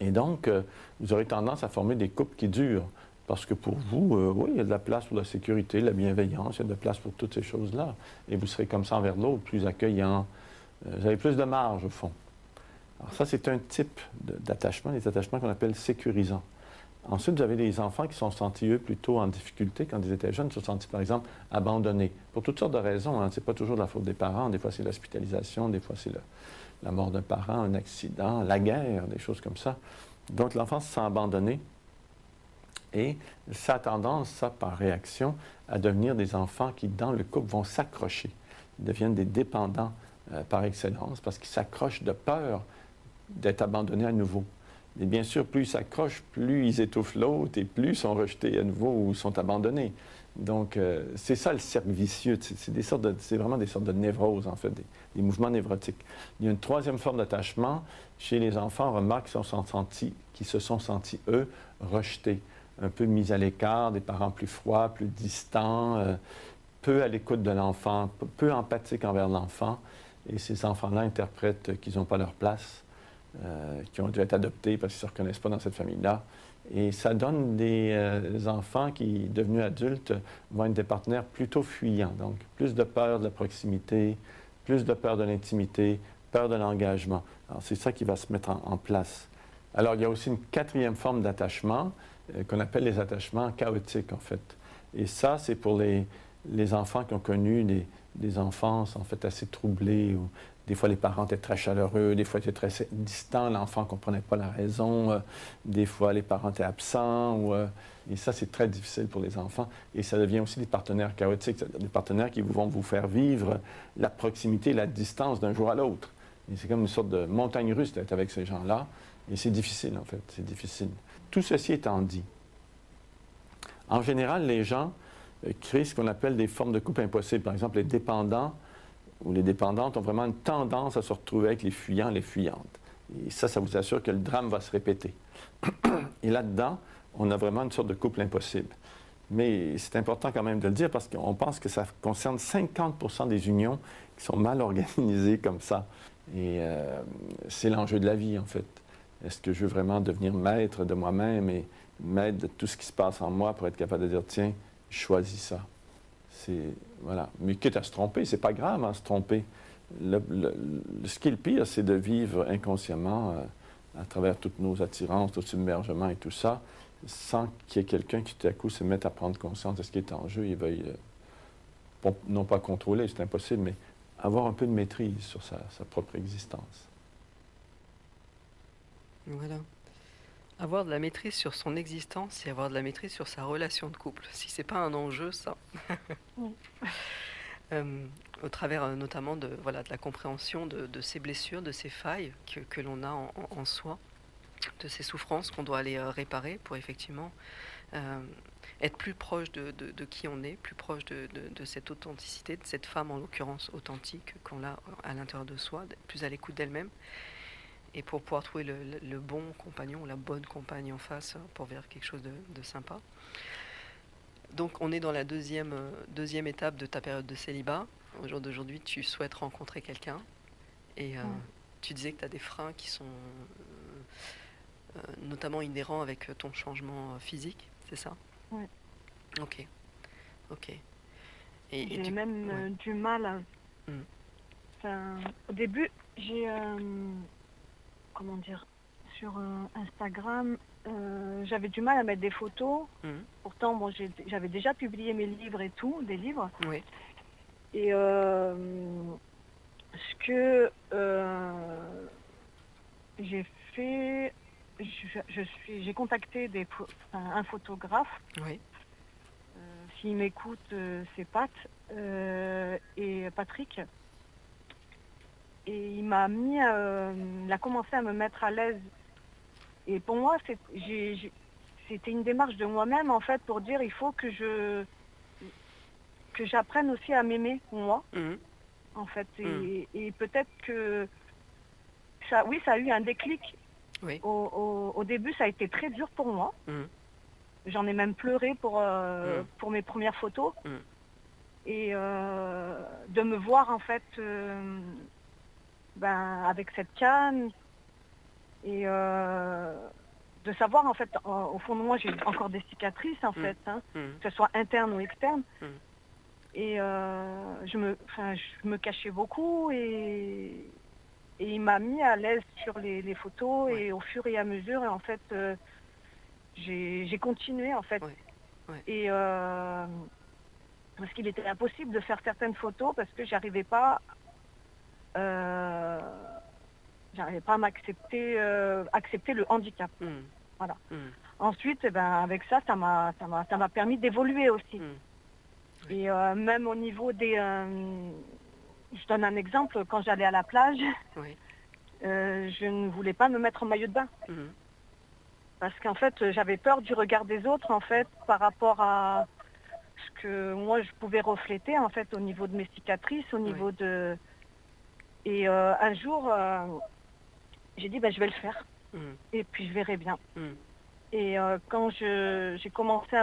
Et donc, euh, vous aurez tendance à former des couples qui durent. Parce que pour vous, euh, oui, il y a de la place pour la sécurité, la bienveillance, il y a de la place pour toutes ces choses-là. Et vous serez comme ça envers l'autre, plus accueillant. Euh, vous avez plus de marge, au fond. Alors ça, c'est un type d'attachement, des attachements qu'on appelle sécurisants. Ensuite, vous avez des enfants qui sont sentis, eux, plutôt en difficulté quand ils étaient jeunes, se sont sentis, par exemple, abandonnés. Pour toutes sortes de raisons. Hein. Ce n'est pas toujours la faute des parents. Des fois, c'est l'hospitalisation, des fois, c'est le- la mort d'un parent, un accident, la guerre, des choses comme ça. Donc, l'enfant se sent abandonné et ça tendance, ça, par réaction, à devenir des enfants qui, dans le couple, vont s'accrocher. Ils deviennent des dépendants euh, par excellence parce qu'ils s'accrochent de peur d'être abandonnés à nouveau. Et bien sûr, plus ils s'accrochent, plus ils étouffent l'autre et plus ils sont rejetés à nouveau ou sont abandonnés. Donc, euh, c'est ça le cercle vicieux. C'est des sortes c'est vraiment des sortes de névroses, en fait, des, mouvements névrotiques. Il y a une troisième forme d'attachement chez les enfants, on remarque qu'ils sont sentis, qui se sont sentis, eux, rejetés, un peu mis à l'écart, des parents plus froids, plus distants, euh, peu à l'écoute de l'enfant, peu- peu empathiques envers l'enfant. Et ces enfants-là interprètent qu'ils n'ont pas leur place, euh, qu'ils ont dû être adoptés parce qu'ils ne se reconnaissent pas dans cette famille-là. Et ça donne des euh, enfants qui, devenus adultes, vont être des partenaires plutôt fuyants. Donc, plus de peur de la proximité, plus de peur de l'intimité, peur de l'engagement. Alors, c'est ça qui va se mettre en, place. Alors, il y a aussi une quatrième forme d'attachement euh, qu'on appelle les attachements chaotiques, en fait. Et ça, c'est pour les, les enfants qui ont connu des, des enfances, en fait, assez troublées, des fois les parents étaient très chaleureux, des fois ils étaient très distants, l'enfant ne comprenait pas la raison, euh, des fois les parents étaient absents, euh, et ça, c'est très difficile pour les enfants. Et ça devient aussi des partenaires chaotiques, des partenaires qui vont vous faire vivre la proximité, la distance d'un jour à l'autre. Et c'est comme une sorte de montagne russe d'être avec ces gens-là. Et c'est difficile, en fait, c'est difficile. Tout ceci étant dit, en général, les gens euh, créent ce qu'on appelle des formes de couple impossibles. Par exemple, les dépendants ou les dépendantes ont vraiment une tendance à se retrouver avec les fuyants, les fuyantes. Et ça, ça vous assure que le drame va se répéter. Et là-dedans, on a vraiment une sorte de couple impossible. Mais c'est important quand même de le dire parce qu'on pense que ça concerne 50% des unions qui sont mal organisées comme ça. Et euh, c'est l'enjeu de la vie, en fait. Est-ce que je veux vraiment devenir maître de moi-même et maître de tout ce qui se passe en moi pour être capable de dire, tiens, je choisis ça? Voilà. Mais quitte à se tromper, c'est pas grave à se tromper. Le- ce qui est le pire, c'est de vivre inconsciemment euh, à travers toutes nos attirances, tout submergement et tout ça, sans qu'il y ait quelqu'un qui tout à coup se mette à prendre conscience de ce qui est en jeu et veuille, non pas contrôler, c'est impossible, mais avoir un peu de maîtrise sur sa propre existence. Voilà. Avoir de la maîtrise sur son existence et avoir de la maîtrise sur sa relation de couple. Si c'est pas un enjeu, ça. Oui. Euh, au travers euh, notamment de, voilà, de la compréhension de, de ces blessures, de ces failles que, que l'on a en, soi, de ces souffrances qu'on doit aller euh, réparer pour effectivement être plus proche de, de- de qui on est, plus proche de, de- cette authenticité, de cette femme en l'occurrence authentique qu'on a à l'intérieur de soi, plus à l'écoute d'elle-même et pour pouvoir trouver le, bon compagnon, la bonne compagne en face pour faire quelque chose de, de sympa. Donc on est dans la deuxième, euh, deuxième étape de ta période de célibat. Au jour d'aujourd'hui, tu souhaites rencontrer quelqu'un et euh, tu disais que tu as des freins qui sont euh, notamment inhérent avec ton changement physique, c'est ça? Ouais. Ok. Ok. J'ai tu- même ouais. du mal. à- Mm. Enfin, au début, j'ai. euh, comment dire Sur euh, Instagram, euh, j'avais du mal à mettre des photos. Mhm. Pourtant, bon, j'avais déjà publié mes livres et tout, des livres. Oui. Et euh, ce que euh, j'ai fait, je, je suis, j'ai contacté des, enfin, un photographe. Oui. S'il m'écoute, c'est Pat et Patrick. Et il m'a mis, euh, il a commencé à me mettre à l'aise. Et pour moi, c'était une démarche de moi-même en fait pour dire il faut que je que j'apprenne aussi à m'aimer moi Mhm. en fait. Et, Mm. et peut-être que ça, oui, ça a eu un déclic. Oui. Au, au- au début, ça a été très dur pour moi. Mhm. J'en ai même pleuré pour, euh, pour mes premières photos. Et euh, de me voir en fait euh, ben, avec cette canne et euh, de savoir en fait, au fond de moi, j'ai encore des cicatrices en Mm. fait, hein, Mhm. que ce soit interne ou externe. Mm. Et euh, je, me, je me cachais beaucoup et, et il m'a mis à l'aise sur les, les photos Ouais. et au fur et à mesure, en fait, euh, j'ai j'ai continué en fait. Ouais. Ouais. Et euh, parce qu'il était impossible de faire certaines photos parce que j'arrivais pas, j'arrivais pas à m'accepter, euh, accepter le handicap. Mhm. Voilà. Mhm. Ensuite, eh ben, avec ça, ça m'a, ça m'a, ça m'a permis d'évoluer aussi. Mhm. Et euh, même au niveau des, euh, je donne un exemple. Quand j'allais à la plage, Oui. euh, je ne voulais pas me mettre en maillot de bain parce qu'en fait, j'avais peur du regard des autres en fait par rapport à ce que moi je pouvais refléter en fait au niveau de mes cicatrices, au niveau de. Et euh, un jour, euh, j'ai dit ben je vais le faire Mhm. et puis je verrai bien. Mhm. Et euh, quand j'ai commencé à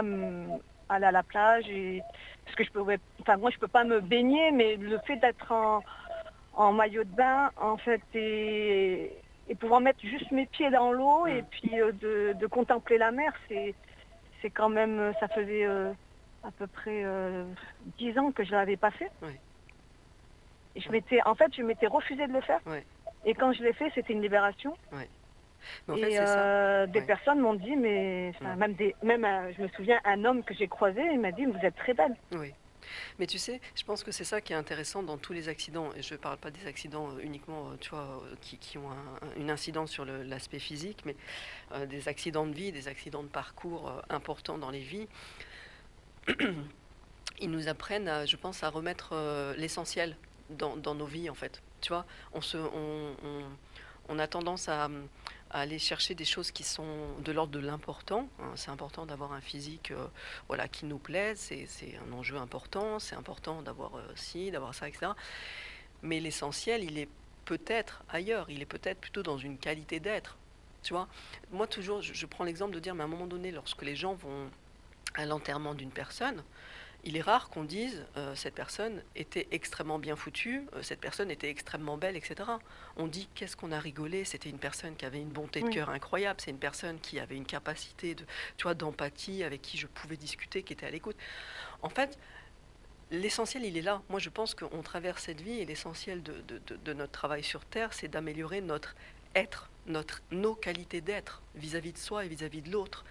aller à la plage, et, parce que je pouvais, enfin moi je peux pas me baigner, mais le fait d'être en, en maillot de bain, en fait, et, et pouvoir mettre juste mes pieds dans l'eau et puis euh, de, de contempler la mer, c'est, quand même, ça faisait à peu près dix ans que je l'avais pas fait. Je m'étais, en fait, je m'étais refusé de le faire. Ouais. Et quand je l'ai fait, c'était une libération. Mais en et fait, euh, des Ouais. personnes m'ont dit, mais même des, même euh, je me souviens un homme que j'ai croisé, il m'a dit, vous êtes très belle. Oui. Mais tu sais, je pense que c'est ça qui est intéressant dans tous les accidents. Et je ne parle pas des accidents euh, uniquement, tu vois, qui, qui ont un- un- une incidence sur l'aspect physique, mais euh, des accidents de vie, des accidents de parcours euh, importants dans les vies. Ils nous apprennent, à, je pense, à remettre euh, l'essentiel dans, nos vies, en fait. Tu vois, on, se, on, on- a tendance à, aller chercher des choses qui sont de l'ordre de l'important. hein. C'est important d'avoir un physique euh, voilà, qui nous plaise, c'est un enjeu important, c'est important d'avoir euh, ci, d'avoir ça, etc. Mais l'essentiel, il est peut-être ailleurs, il est peut-être plutôt dans une qualité d'être. Tu vois, moi toujours, je prends l'exemple de dire, mais à un moment donné, lorsque les gens vont à l'enterrement d'une personne, il est rare qu'on dise euh, cette personne était extrêmement bien foutue, euh, cette personne était extrêmement belle, etc. On dit qu'est-ce qu'on a rigolé, c'était une personne qui avait une bonté de Oui. cœur incroyable, c'est une personne qui avait une capacité de, tu vois, d'empathie, avec qui je pouvais discuter, qui était à l'écoute. En fait, l'essentiel, il est là. Moi, je pense qu'on traverse cette vie et l'essentiel de, de- de- de notre travail sur Terre, c'est d'améliorer notre être, notre, nos qualités d'être vis-à-vis de soi et vis-à-vis de l'autre.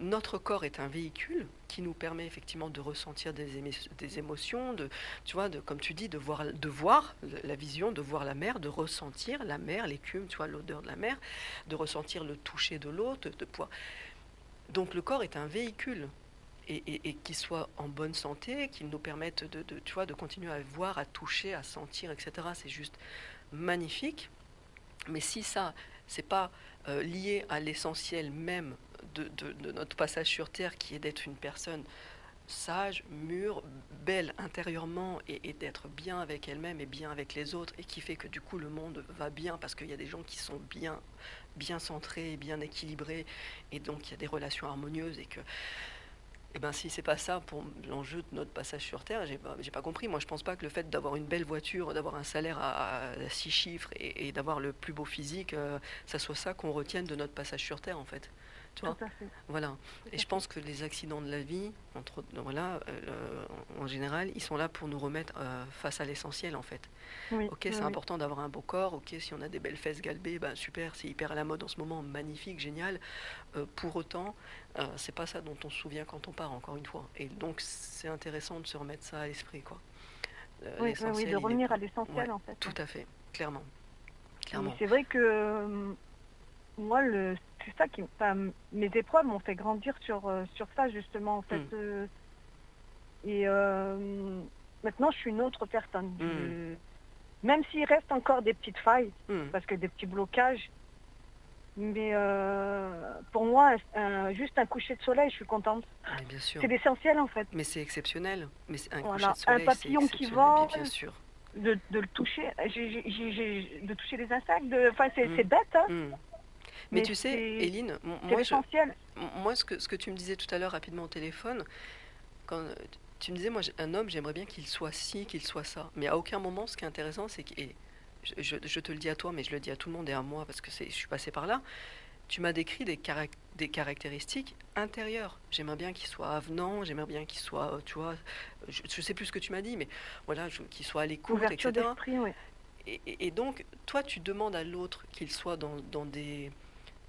Notre corps est un véhicule qui nous permet effectivement de ressentir des, émo- des émotions, de, tu vois, comme tu dis, de voir, de voir la vision, de voir la mer, de ressentir la mer, l'écume, tu vois, l'odeur de la mer, de ressentir le toucher de l'autre, de pouvoir. Donc le corps est un véhicule et, qu'il soit en bonne santé, qu'il nous permette de, de, tu vois, de continuer à voir, à toucher, à sentir, etc. C'est juste magnifique. Mais si ça, c'est pas euh, lié à l'essentiel même de, notre passage sur Terre, qui est d'être une personne sage, mûre, belle intérieurement et, d'être bien avec elle-même et bien avec les autres, et qui fait que du coup le monde va bien parce qu'il y a des gens qui sont bien, bien centrés, bien équilibrés, et donc il y a des relations harmonieuses et que Eh ben, si c'est pas ça pour l'enjeu de notre passage sur Terre, j'ai pas, pas compris. Moi, je pense pas que le fait d'avoir une belle voiture, d'avoir un salaire à, six chiffres et, et d'avoir le plus beau physique, euh, ça soit ça qu'on retienne de notre passage sur Terre, en fait. Voilà. Et je pense que les accidents de la vie, entre autres, voilà, euh, en général, ils sont là pour nous remettre euh, face à l'essentiel, en fait. Oui, Ok, oui, c'est oui. important d'avoir un beau corps. Ok, si on a des belles fesses galbées, ben super, c'est hyper à la mode en ce moment, magnifique, génial. Euh, pour autant, euh, c'est pas ça dont on se souvient quand on part, encore une fois. Et donc, c'est intéressant de se remettre ça à l'esprit, quoi. Euh, Oui, de revenir pas- à l'essentiel Ouais, en fait. Tout à fait, clairement. C'est vrai que euh, moi, le, c'est ça qui, mes épreuves m'ont fait grandir sur euh, sur ça justement en fait. Mm. euh, et euh, maintenant, je suis une autre personne. Mm. Je- même s'il reste encore des petites failles, Hum, parce que des petits blocages, mais euh, pour moi, un- juste un coucher de soleil, je suis contente. mais bien sûr. C'est l'essentiel en fait, Mais c'est exceptionnel. Mais un Voilà, coucher de un soleil, papillon c'est qui vole. Bien sûr. de, de le toucher, J'ai- j'ai- j'ai- j'ai- de toucher les insectes. Enfin, c'est Mm. c'est bête, hein. Mais, Mais tu sais, Éline, moi, je, Moi, ce que, ce que tu me disais tout à l'heure rapidement au téléphone, quand euh, tu me disais, moi, un homme, j'aimerais bien qu'il soit ci, qu'il soit ça. Mais à aucun moment, ce qui est intéressant, c'est que, et je, te le dis à toi, mais je le dis à tout le monde et à moi, parce que je suis passé par là, tu m'as décrit des, des caractéristiques intérieures. J'aimerais bien qu'il soit avenant, j'aimerais bien qu'il soit, euh, tu vois, je, je sais plus ce que tu m'as dit, mais voilà, qu'il soit à l'écoute, etc. oui. Et, et- et donc, toi, tu demandes à l'autre qu'il soit dans, dans des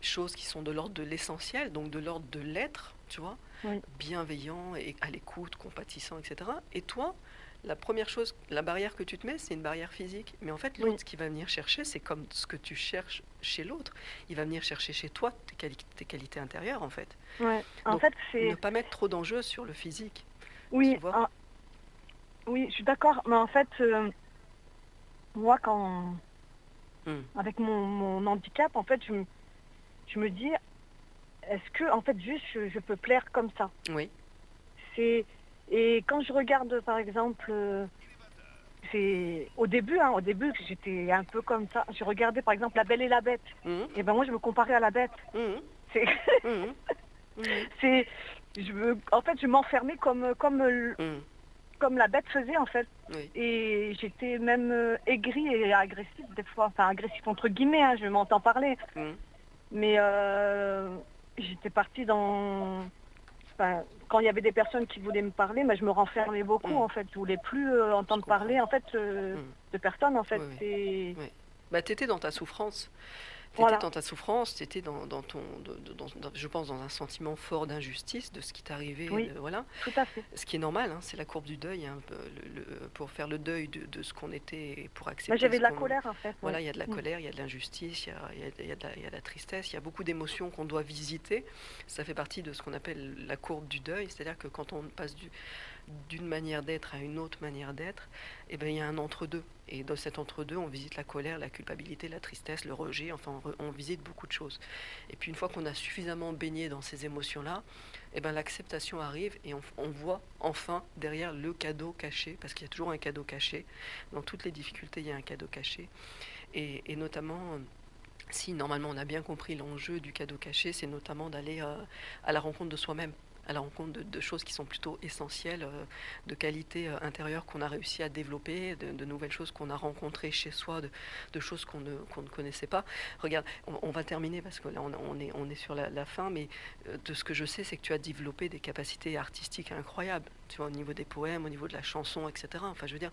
choses qui sont de l'ordre de l'essentiel, donc de l'ordre de l'être, tu vois, Oui. bienveillant et à l'écoute, compatissant, etc. Et toi, la première chose, la barrière que tu te mets, c'est une barrière physique. Mais en fait, l'autre, Oui. ce qu'il va venir chercher, c'est comme ce que tu cherches chez l'autre. Il va venir chercher chez toi tes, quali- tes qualités intérieures, en fait. Ouais. En Donc, fait, c'est Ne pas mettre trop d'enjeux sur le physique. oui, oui, je suis d'accord. Mais en fait, euh, moi, quand Hmm. avec mon, mon handicap, en fait, je, me- je me dis, est-ce que, en fait, juste, je, je peux plaire comme ça Oui. C'est et quand je regarde, par exemple, euh, c'est au début, hein, au début, j'étais un peu comme ça. Je regardais, par exemple, La Belle et la Bête. Mhm. Et ben moi, je me comparais à la Bête. Mhm. C'est Mhm. C'est je me, en fait je m'enfermais comme comme euh, comme la bête faisait en fait Oui. et j'étais même euh, aigrie et agressive des fois enfin agressif entre guillemets hein, je m'entends parler. Mais euh, j'étais partie dans enfin, quand il y avait des personnes qui voulaient me parler mais je me renfermais beaucoup Mhm. en fait je voulais plus euh, entendre parler en fait euh, Mhm. de personnes en fait Oui, Bah, tu étais dans ta souffrance. Tu Voilà. dans ta souffrance, tu étais dans, dans ton, dans- dans- je pense, dans un sentiment fort d'injustice de ce qui t'est arrivé. Oui. de- voilà. tout à fait Ce qui est normal, hein, c'est la courbe du deuil, hein, le- le- pour faire le deuil de, de ce qu'on était et pour accepter. J'avais de la colère en fait Voilà, ouais. il y a de la Mm. colère, il y a de l'injustice, il y a, y y de la, il y a de la tristesse, il y a beaucoup d'émotions qu'on doit visiter. Ça fait partie de ce qu'on appelle la courbe du deuil, c'est-à-dire que quand on passe du- d'une manière d'être à une autre manière d'être, eh ben, il y a un entre-deux. Et dans cet entre-deux, on visite la colère, la culpabilité, la tristesse, le rejet, enfin, on, visite beaucoup de choses. Et puis une fois qu'on a suffisamment baigné dans ces émotions-là, eh ben, l'acceptation arrive et on, voit enfin derrière le cadeau caché, parce qu'il y a toujours un cadeau caché. Dans toutes les difficultés, il y a un cadeau caché. Et, notamment, si normalement on a bien compris l'enjeu du cadeau caché, c'est notamment d'aller euh, à la rencontre de soi-même, à la rencontre de, de choses qui sont plutôt essentielles, euh, de qualités euh, intérieures qu'on a réussi à développer, de, de nouvelles choses qu'on a rencontrées chez soi, de, de choses qu'on ne, qu'on ne connaissait pas. Regarde, on, on va terminer parce que là on, on est, on est sur la, la fin, mais euh, de ce que je sais, c'est que tu as développé des capacités artistiques incroyables, tu vois, au niveau des poèmes, au niveau de la chanson, etc. Enfin, je veux dire,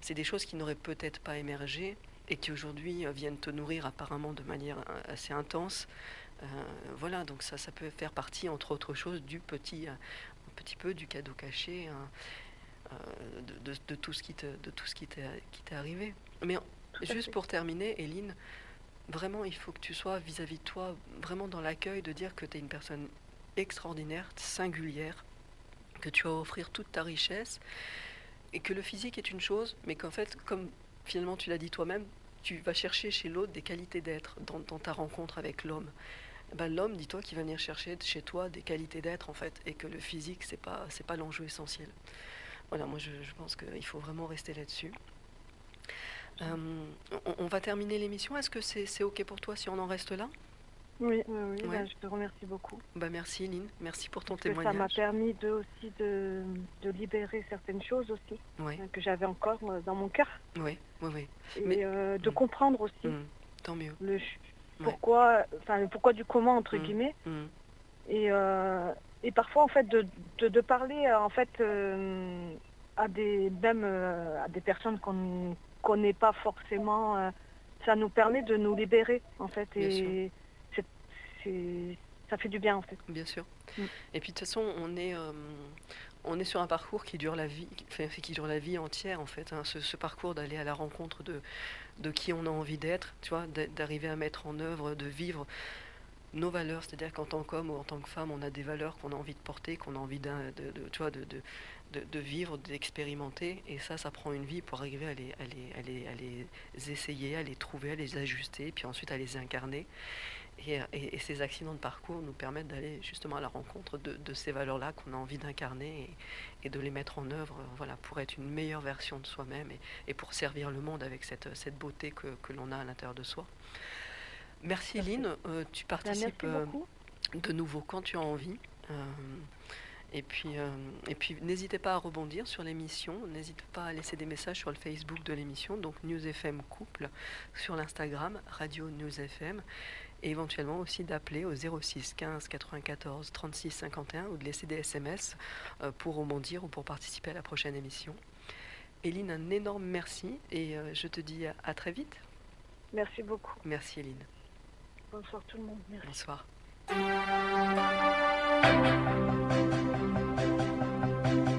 c'est des choses qui n'auraient peut-être pas émergé et qui aujourd'hui viennent te nourrir apparemment de manière assez intense. Euh, voilà, donc ça, ça peut faire partie, entre autres choses, du petit, euh, un petit peu du cadeau caché, hein, euh, de, de- de tout ce qui te, de tout ce qui t'est, arrivé. Mais juste pour terminer, Eline, vraiment, il faut que tu sois vis-à-vis de toi, vraiment dans l'accueil, de dire que tu es une personne extraordinaire, singulière, que tu as à offrir toute ta richesse, et que le physique est une chose, mais qu'en fait, comme finalement tu l'as dit toi-même, tu vas chercher chez l'autre des qualités d'être dans, dans ta rencontre avec l'homme. Ben, l'homme, dis-toi qu'il va venir chercher chez toi des qualités d'être en fait, et que le physique c'est pas c'est pas l'enjeu essentiel. Voilà, moi je, je pense qu'il faut vraiment rester là-dessus. Euh, on, on va terminer l'émission. Est-ce que c'est c'est ok pour toi si on en reste là? Oui, oui, oui, Ouais. bah, je te remercie beaucoup. Bah, merci Eline, merci pour ton Parce que ça m'a témoignage. permis de, aussi de, de libérer certaines choses aussi euh, que j'avais encore euh, dans mon cœur. oui, oui, oui. Et Mais- euh, de Mm. comprendre aussi Mm, Tant mieux. le pourquoi, enfin, le pourquoi du comment, entre Mm. guillemets. Mm, Et, euh, et parfois, en fait, de, de, de parler euh, en fait, euh, à, des, même, euh, à des personnes qu'on ne connaît pas forcément, ça nous permet de nous libérer, en fait. Et ça fait du bien, en fait. Bien sûr. Mm. Et puis de toute façon, on est, on est sur un parcours qui dure la vie, qui, dure la vie entière en fait. hein. Ce, parcours d'aller à la rencontre de, qui on a envie d'être, tu d'arriver à mettre en œuvre, de vivre nos valeurs. C'est-à-dire qu'en tant qu'homme ou en tant que femme, on a des valeurs qu'on a envie de porter, qu'on a envie de, de- de, vivre, d'expérimenter. Et ça, ça prend une vie pour arriver à les, à les, à à les essayer, à les trouver, à les ajuster, puis ensuite à les incarner. Et, et- et ces accidents de parcours nous permettent d'aller justement à la rencontre de, de ces valeurs-là qu'on a envie d'incarner et, et de les mettre en œuvre euh, voilà, pour être une meilleure version de soi-même et, pour servir le monde avec cette, cette beauté que, que l'on a à l'intérieur de soi. Merci Merci. Eline, Euh, tu Ben, participes euh, de nouveau quand tu as envie. Euh, et puis, et puis n'hésitez pas à rebondir sur l'émission, n'hésitez pas à laisser des messages sur le Facebook de l'émission, donc News FM Couple, sur l'Instagram, Radio News FM, et éventuellement aussi d'appeler au 06 15 94 36 51 ou de laisser des SMS euh, pour rebondir ou pour participer à la prochaine émission. Eline, un énorme merci et euh, je te dis à- très vite. Merci beaucoup. Merci Eline. Bonsoir tout le monde. Merci. Bonsoir.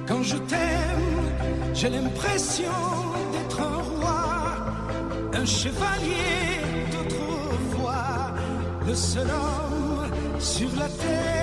Quand je t'aime, j'ai l'impression d'être un roi, un chevalier seul homme sur la terre.